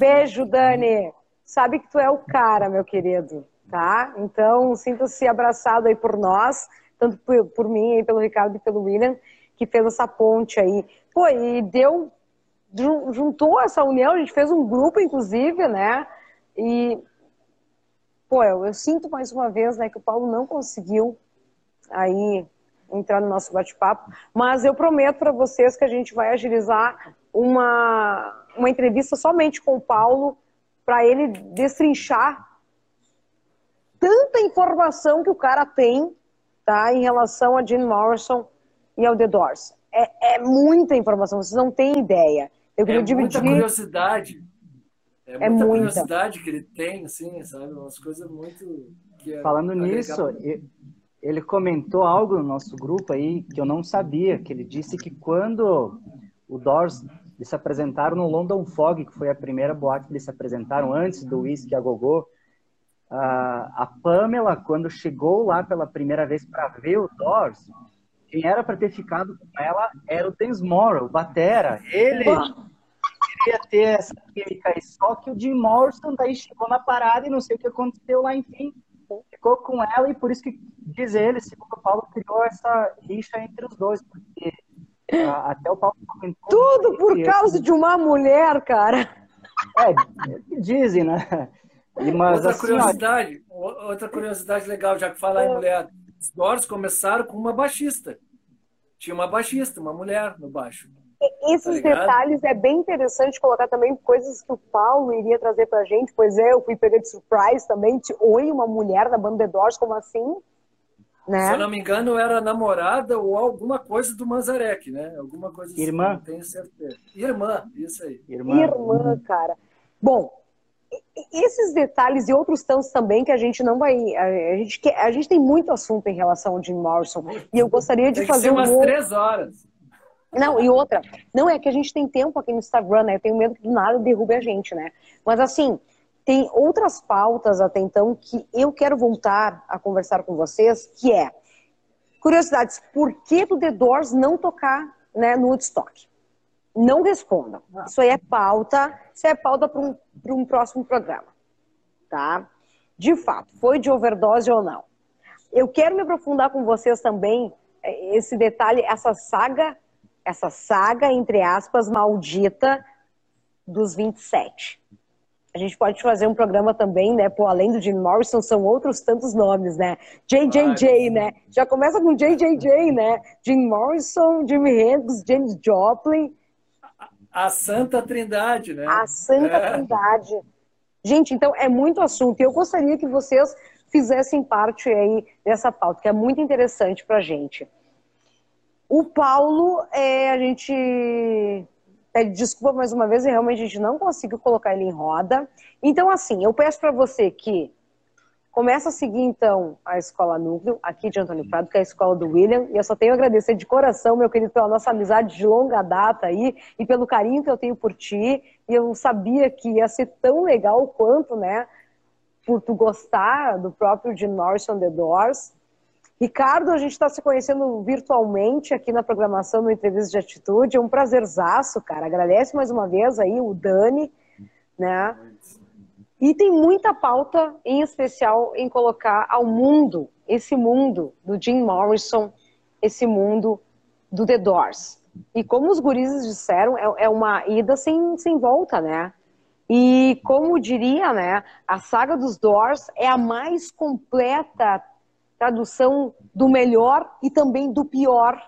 Beijo, Dani. Sabe que tu é o cara, meu querido tá? Então, sinta-se abraçado aí por nós, tanto por, por mim, aí, pelo Ricardo e pelo William, que fez essa ponte aí. Pô, e deu, juntou essa união, a gente fez um grupo, inclusive, né? E, pô, eu, eu sinto mais uma vez, né, que o Paulo não conseguiu aí entrar no nosso bate-papo, mas eu prometo para vocês que a gente vai agilizar uma, uma entrevista somente com o Paulo para ele destrinchar tanta informação que o cara tem tá, em relação a Jim Morrison e ao The Doors. É, é muita informação, vocês não têm ideia. Eu é dividir... muita curiosidade. É, é muita, muita curiosidade que ele tem, assim, sabe? Umas coisas muito. É Falando nisso, ele comentou algo no nosso grupo aí que eu não sabia, que ele disse que quando o Doors eles se apresentaram no London Fog, que foi a primeira boate que eles se apresentaram antes do Whisky a Gogô, a Pamela, quando chegou lá pela primeira vez para ver o Doors, quem era para ter ficado com ela era o Morrow, o Batera. Ele queria ter essa química aí, só que o Jim Morrison daí chegou na parada e não sei o que aconteceu lá, enfim, ficou com ela e por isso que, diz ele, segundo o Paulo, criou essa rixa entre os dois, porque até o Paulo comentou... Tudo por causa esse... de uma mulher, cara! É, dizem, né? E, mas, outra assim, curiosidade, ó... outra curiosidade legal, já que falar em é. mulher, os Doors começaram com uma baixista. Tinha uma baixista, uma mulher no baixo. Esses tá detalhes é bem interessante colocar também coisas que o Paulo iria trazer pra gente. Pois é, eu fui pegar de surprise também. Oi, uma mulher da banda The Doors, como assim? Né? Se eu não me engano, era namorada ou alguma coisa do Manzarek, né? Alguma coisa assim, Irmã. não tenho certeza. Irmã, isso aí. Irmã, Irmã cara. Bom, esses detalhes e outros tantos também que a gente não vai. A gente, quer, a gente tem muito assunto em relação ao Jim Morrison. E eu gostaria de tem fazer umas um... três horas. Não, e outra, não é que a gente tem tempo aqui no Instagram, né? Eu tenho medo que do nada derrube a gente, né? Mas assim, tem outras pautas até então que eu quero voltar a conversar com vocês, que é curiosidades, por que do The Doors não tocar né, no Woodstock? Não respondam. Ah. Isso aí é pauta, isso é pauta para um, um próximo programa. Tá? De fato, foi de overdose ou não? Eu quero me aprofundar com vocês também é, esse detalhe, essa saga, essa saga, entre aspas, maldita dos 27. A gente pode fazer um programa também, né? Pô, além do Jim Morrison, são outros tantos nomes, né? JJJ, né? Já começa com JJJ, né? Jim Morrison, Jimi Hendrix, James Joplin, a Santa Trindade, né? A Santa é. Trindade. Gente, então é muito assunto. E eu gostaria que vocês fizessem parte aí dessa pauta, que é muito interessante pra gente. O Paulo, é, a gente pede desculpa mais uma vez, e realmente a gente não conseguiu colocar ele em roda. Então, assim, eu peço para você que Começa a seguir, então, a Escola Núcleo, aqui de Antônio Prado, que é a escola do William. E eu só tenho a agradecer de coração, meu querido, pela nossa amizade de longa data aí e pelo carinho que eu tenho por ti. E eu não sabia que ia ser tão legal quanto, né? Por tu gostar do próprio de Norson The Doors. Ricardo, a gente está se conhecendo virtualmente aqui na programação no Entrevista de Atitude. É um prazerzaço, cara. Agradece mais uma vez aí o Dani, né? E tem muita pauta, em especial, em colocar ao mundo, esse mundo do Jim Morrison, esse mundo do The Doors. E como os gurizes disseram, é, é uma ida sem, sem volta, né? E como diria, né, a saga dos Doors é a mais completa tradução do melhor e também do pior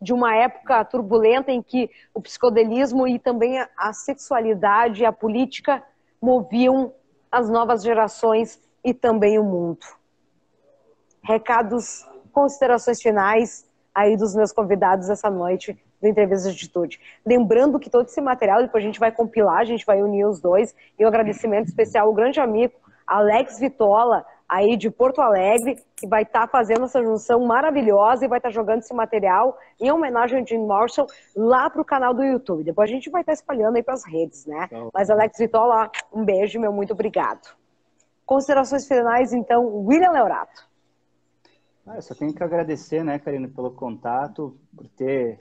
de uma época turbulenta em que o psicodelismo e também a sexualidade e a política moviam as novas gerações e também o mundo. Recados, considerações finais aí dos meus convidados essa noite do Entrevista de Atitude. Lembrando que todo esse material depois a gente vai compilar, a gente vai unir os dois. E um agradecimento especial ao grande amigo Alex Vitola, aí de Porto Alegre, que vai estar tá fazendo essa junção maravilhosa e vai estar tá jogando esse material em homenagem ao Jim Marshall lá para o canal do YouTube. Depois a gente vai estar tá espalhando aí para as redes, né? Então... Mas Alex Vitola, um beijo, meu muito obrigado. Considerações finais, então, William Leorato. Ah, eu só tenho que agradecer, né, Karina, pelo contato, por ter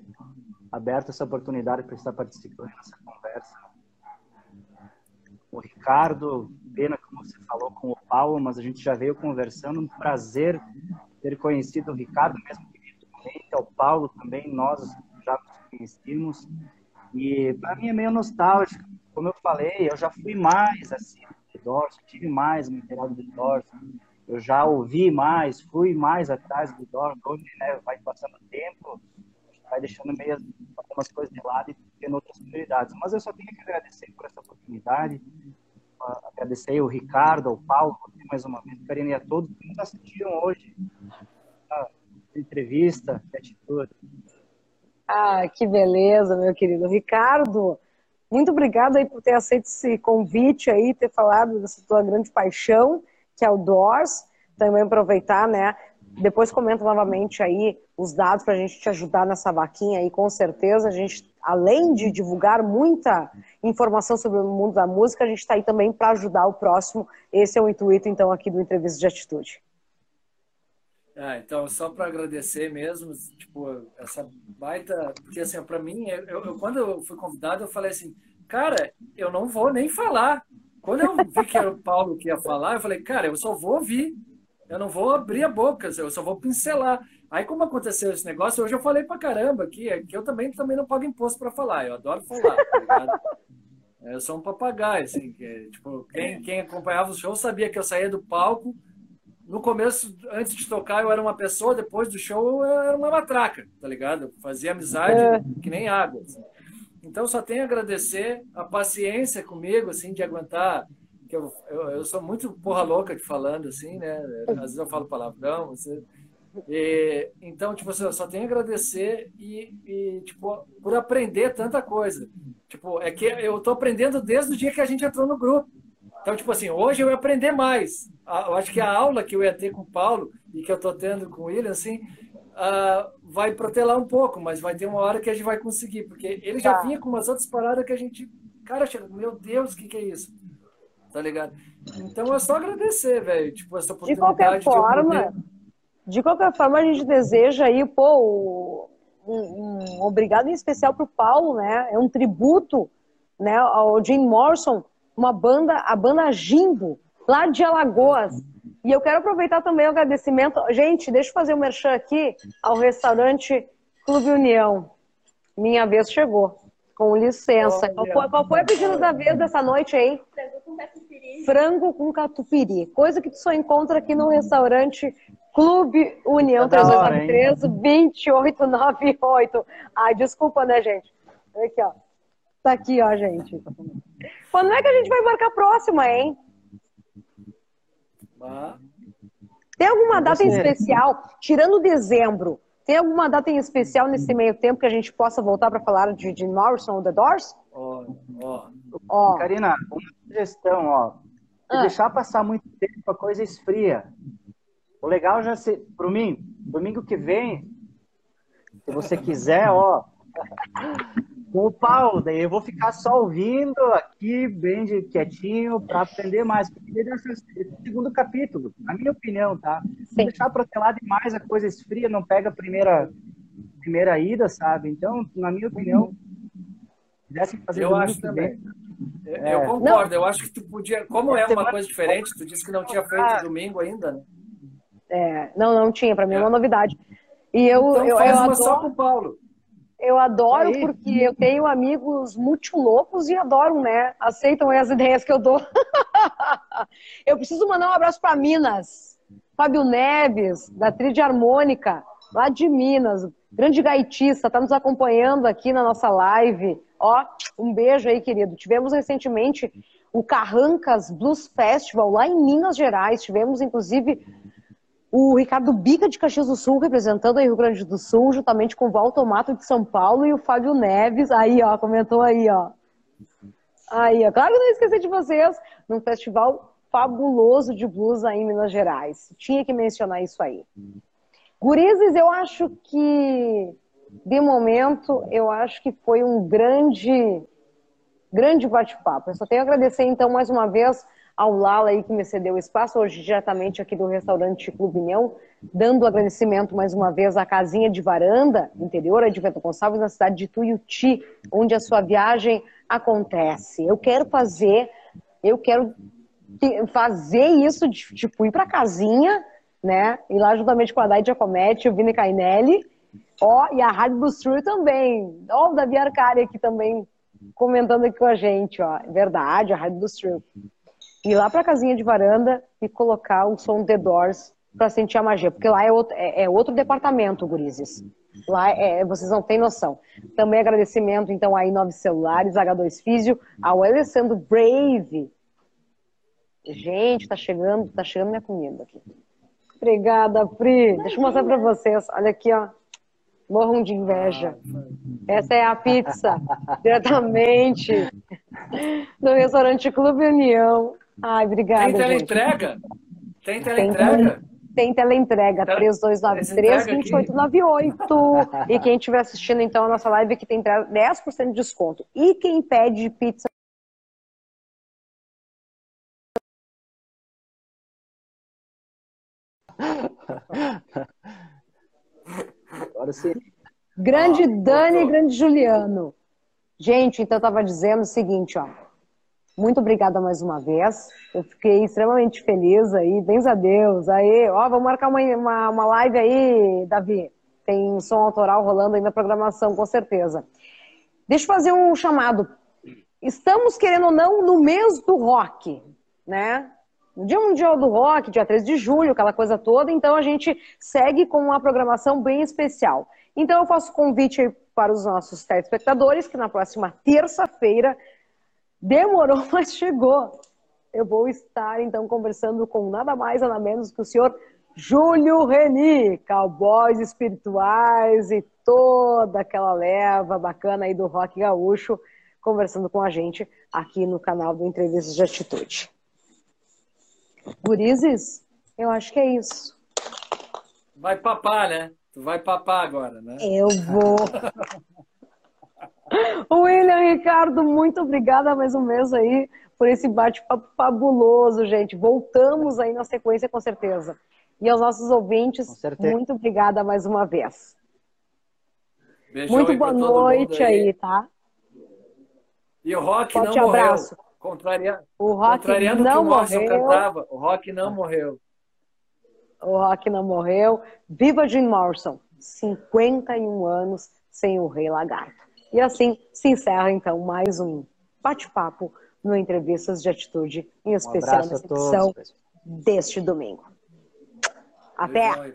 aberto essa oportunidade para estar participando dessa conversa. O Ricardo, pena como você falou com o Paulo, mas a gente já veio conversando. Um prazer ter conhecido o Ricardo, mesmo que virtualmente, o Paulo também, nós já nos conhecemos. E para mim é meio nostálgico. Como eu falei, eu já fui mais assim, de Dorso, tive mais material de Dorso. Eu já ouvi mais, fui mais atrás do Dorso. Hoje, né, vai passando tempo, vai deixando meio algumas coisas de lado e tendo outras prioridades. Mas eu só tenho que agradecer por essa oportunidade, agradecer o Ricardo, ao Paulo, mais uma vez, Karina e a todos que nos assistiram hoje a entrevista, a atitude. Ah, que beleza, meu querido Ricardo. Muito obrigado aí por ter aceito esse convite aí, ter falado dessa tua grande paixão, que é o Doors. Também aproveitar, né? Depois comenta novamente aí os dados para a gente te ajudar nessa vaquinha aí, com certeza. A gente, além de divulgar muita informação sobre o mundo da música, a gente está aí também para ajudar o próximo. Esse é o intuito, então, aqui do Entrevista de Atitude. Ah, então, só para agradecer mesmo, tipo, essa baita. Porque, assim, para mim, eu, eu, quando eu fui convidado, eu falei assim, cara, eu não vou nem falar. Quando eu vi que era o Paulo que ia falar, eu falei, cara, eu só vou ouvir. Eu não vou abrir a boca, eu só vou pincelar. Aí, como aconteceu esse negócio, hoje eu falei pra caramba que, que eu também, também não pago imposto para falar. Eu adoro falar, tá ligado? <laughs> Eu sou um papagaio, assim. Que, tipo, quem, quem acompanhava o show sabia que eu saía do palco. No começo, antes de tocar, eu era uma pessoa, depois do show, eu era uma matraca, tá ligado? Eu fazia amizade é. que nem água. Assim. Então, só tenho a agradecer a paciência comigo, assim, de aguentar que eu, eu, eu, sou muito porra louca de falando, assim, né? Às vezes eu falo palavrão. Assim, e, então, tipo, assim, eu só tenho a agradecer e, e, tipo, por aprender tanta coisa. Tipo, é que eu tô aprendendo desde o dia que a gente entrou no grupo. Então, tipo assim, hoje eu ia aprender mais. Eu acho que a aula que eu ia ter com o Paulo e que eu tô tendo com o William, assim, uh, vai protelar um pouco, mas vai ter uma hora que a gente vai conseguir, porque ele já tá. vinha com umas outras paradas que a gente, cara, meu Deus, o que, que é isso? Tá ligado? Então é só agradecer, velho, tipo, essa oportunidade. De qualquer forma, de, de qualquer forma, a gente deseja aí, pô, um, um obrigado em especial pro Paulo, né? É um tributo, né, ao Jim Morrison, uma banda, a banda Jimbo, lá de Alagoas. E eu quero aproveitar também o agradecimento. Gente, deixa eu fazer um merchan aqui ao restaurante Clube União. Minha vez chegou. Com licença. Qual foi, qual foi a pedido da vez dessa noite aí? Frango com catupiry. Coisa que tu só encontra aqui no restaurante Clube União 3293 2898. Ai, desculpa, né, gente? Olha aqui, ó. Tá aqui, ó, gente. Quando é que a gente vai marcar a próxima, hein? Tem alguma data em especial? Tirando dezembro, tem alguma data em especial nesse meio tempo que a gente possa voltar para falar de, de Morrison ou The Doors? Ó. Karina, uma sugestão, ó. Ah. deixar passar muito tempo, a coisa esfria. O legal já se, para mim, domingo que vem, se você quiser, ó, com o Paulo, daí eu vou ficar só ouvindo aqui, bem de quietinho, para aprender mais. Porque esse segundo capítulo, na minha opinião, tá? Se deixar protelar demais, a coisa esfria, não pega a primeira, primeira ida, sabe? Então, na minha opinião, Eu acho também. É. Eu concordo, não. eu acho que tu podia, como é uma coisa diferente, tu disse que não tinha feito domingo ainda, né? É, não, não tinha, para mim é uma novidade. E eu, então, eu, faz eu uma adoro... só com o Paulo. Eu adoro porque eu tenho amigos muito loucos e adoram, né? Aceitam as ideias que eu dou. <laughs> eu preciso mandar um abraço para Minas. Fábio Neves, da Tríade Harmônica, lá de Minas. Grande gaitista, está nos acompanhando aqui na nossa live. Ó, um beijo aí, querido. Tivemos recentemente o Carrancas Blues Festival lá em Minas Gerais. Tivemos, inclusive, o Ricardo Bica de Caxias do Sul representando o Rio Grande do Sul, juntamente com o Walter Mato de São Paulo e o Fábio Neves. Aí, ó, comentou aí, ó. Aí, ó. Claro que não esqueci de vocês, num festival fabuloso de blues aí em Minas Gerais. Tinha que mencionar isso aí. Gurizes, eu acho que, de momento, eu acho que foi um grande grande bate-papo. Eu só tenho a agradecer, então, mais uma vez ao Lala aí que me cedeu o espaço, hoje diretamente aqui do restaurante Clube União, dando agradecimento mais uma vez à casinha de varanda, interior de Vento Gonçalves, na cidade de Tuiuti, onde a sua viagem acontece. Eu quero fazer, eu quero fazer isso, de, tipo, ir pra casinha, né, e lá juntamente com a Dai Giacometti, o Vini Cainelli, ó, e a Rádio Bustru também, ó, o Davi Arcari aqui também comentando aqui com a gente, ó. É verdade, a Rádio do Stream. Ir lá pra casinha de varanda e colocar o som The Doors pra sentir a magia. Porque lá é outro, é, é outro departamento, gurizes. Lá é, vocês não têm noção. Também agradecimento, então, aí Nove Celulares, H2 Físio, ao Alessandro Brave. Gente, tá chegando, tá chegando minha comida aqui. Obrigada, Pri. Deixa eu mostrar pra vocês. Olha aqui, ó. Morram de inveja. Essa é a pizza, <laughs> diretamente do restaurante Clube União. Ai, obrigada. Tem teleentrega? Tem teleentrega? Tem teleentrega, 3293-2898. E quem estiver assistindo então a nossa live aqui tem 10% de desconto. E quem pede pizza Agora sim. Grande ah, Dani e grande Juliano. Gente, então eu estava dizendo o seguinte, ó. Muito obrigada mais uma vez. Eu fiquei extremamente feliz aí. Bens a Deus. Aí, ó, vamos marcar uma, uma, uma live aí, Davi. Tem som autoral rolando aí na programação, com certeza. Deixa eu fazer um chamado. Estamos, querendo ou não, no mês do rock, né? No Dia Mundial do Rock, dia 13 de julho, aquela coisa toda. Então a gente segue com uma programação bem especial. Então eu faço convite para os nossos telespectadores que na próxima terça-feira demorou, <laughs> mas chegou. Eu vou estar então conversando com nada mais nada menos que o senhor Júlio Reni, cowboys espirituais e toda aquela leva bacana aí do rock gaúcho, conversando com a gente aqui no canal do Entrevistas de Atitude. Gurizes, eu acho que é isso. Vai papar, né? Tu vai papar agora, né? Eu vou. <laughs> William Ricardo, muito obrigada mais um mês aí por esse bate-papo fabuloso, gente. Voltamos aí na sequência, com certeza. E aos nossos ouvintes, muito obrigada mais uma vez. Beijão muito boa noite aí. aí. tá? E o Rock Forte não abraço. Contraria... O Rock Contrariando não o que o morreu. cantava, o Rock não morreu. O Rock não morreu. Viva Jim Morrison, 51 anos sem o Rei Lagarto. E assim se encerra então mais um bate-papo no Entrevistas de Atitude, em especial um nessa edição deste domingo. Até! Aí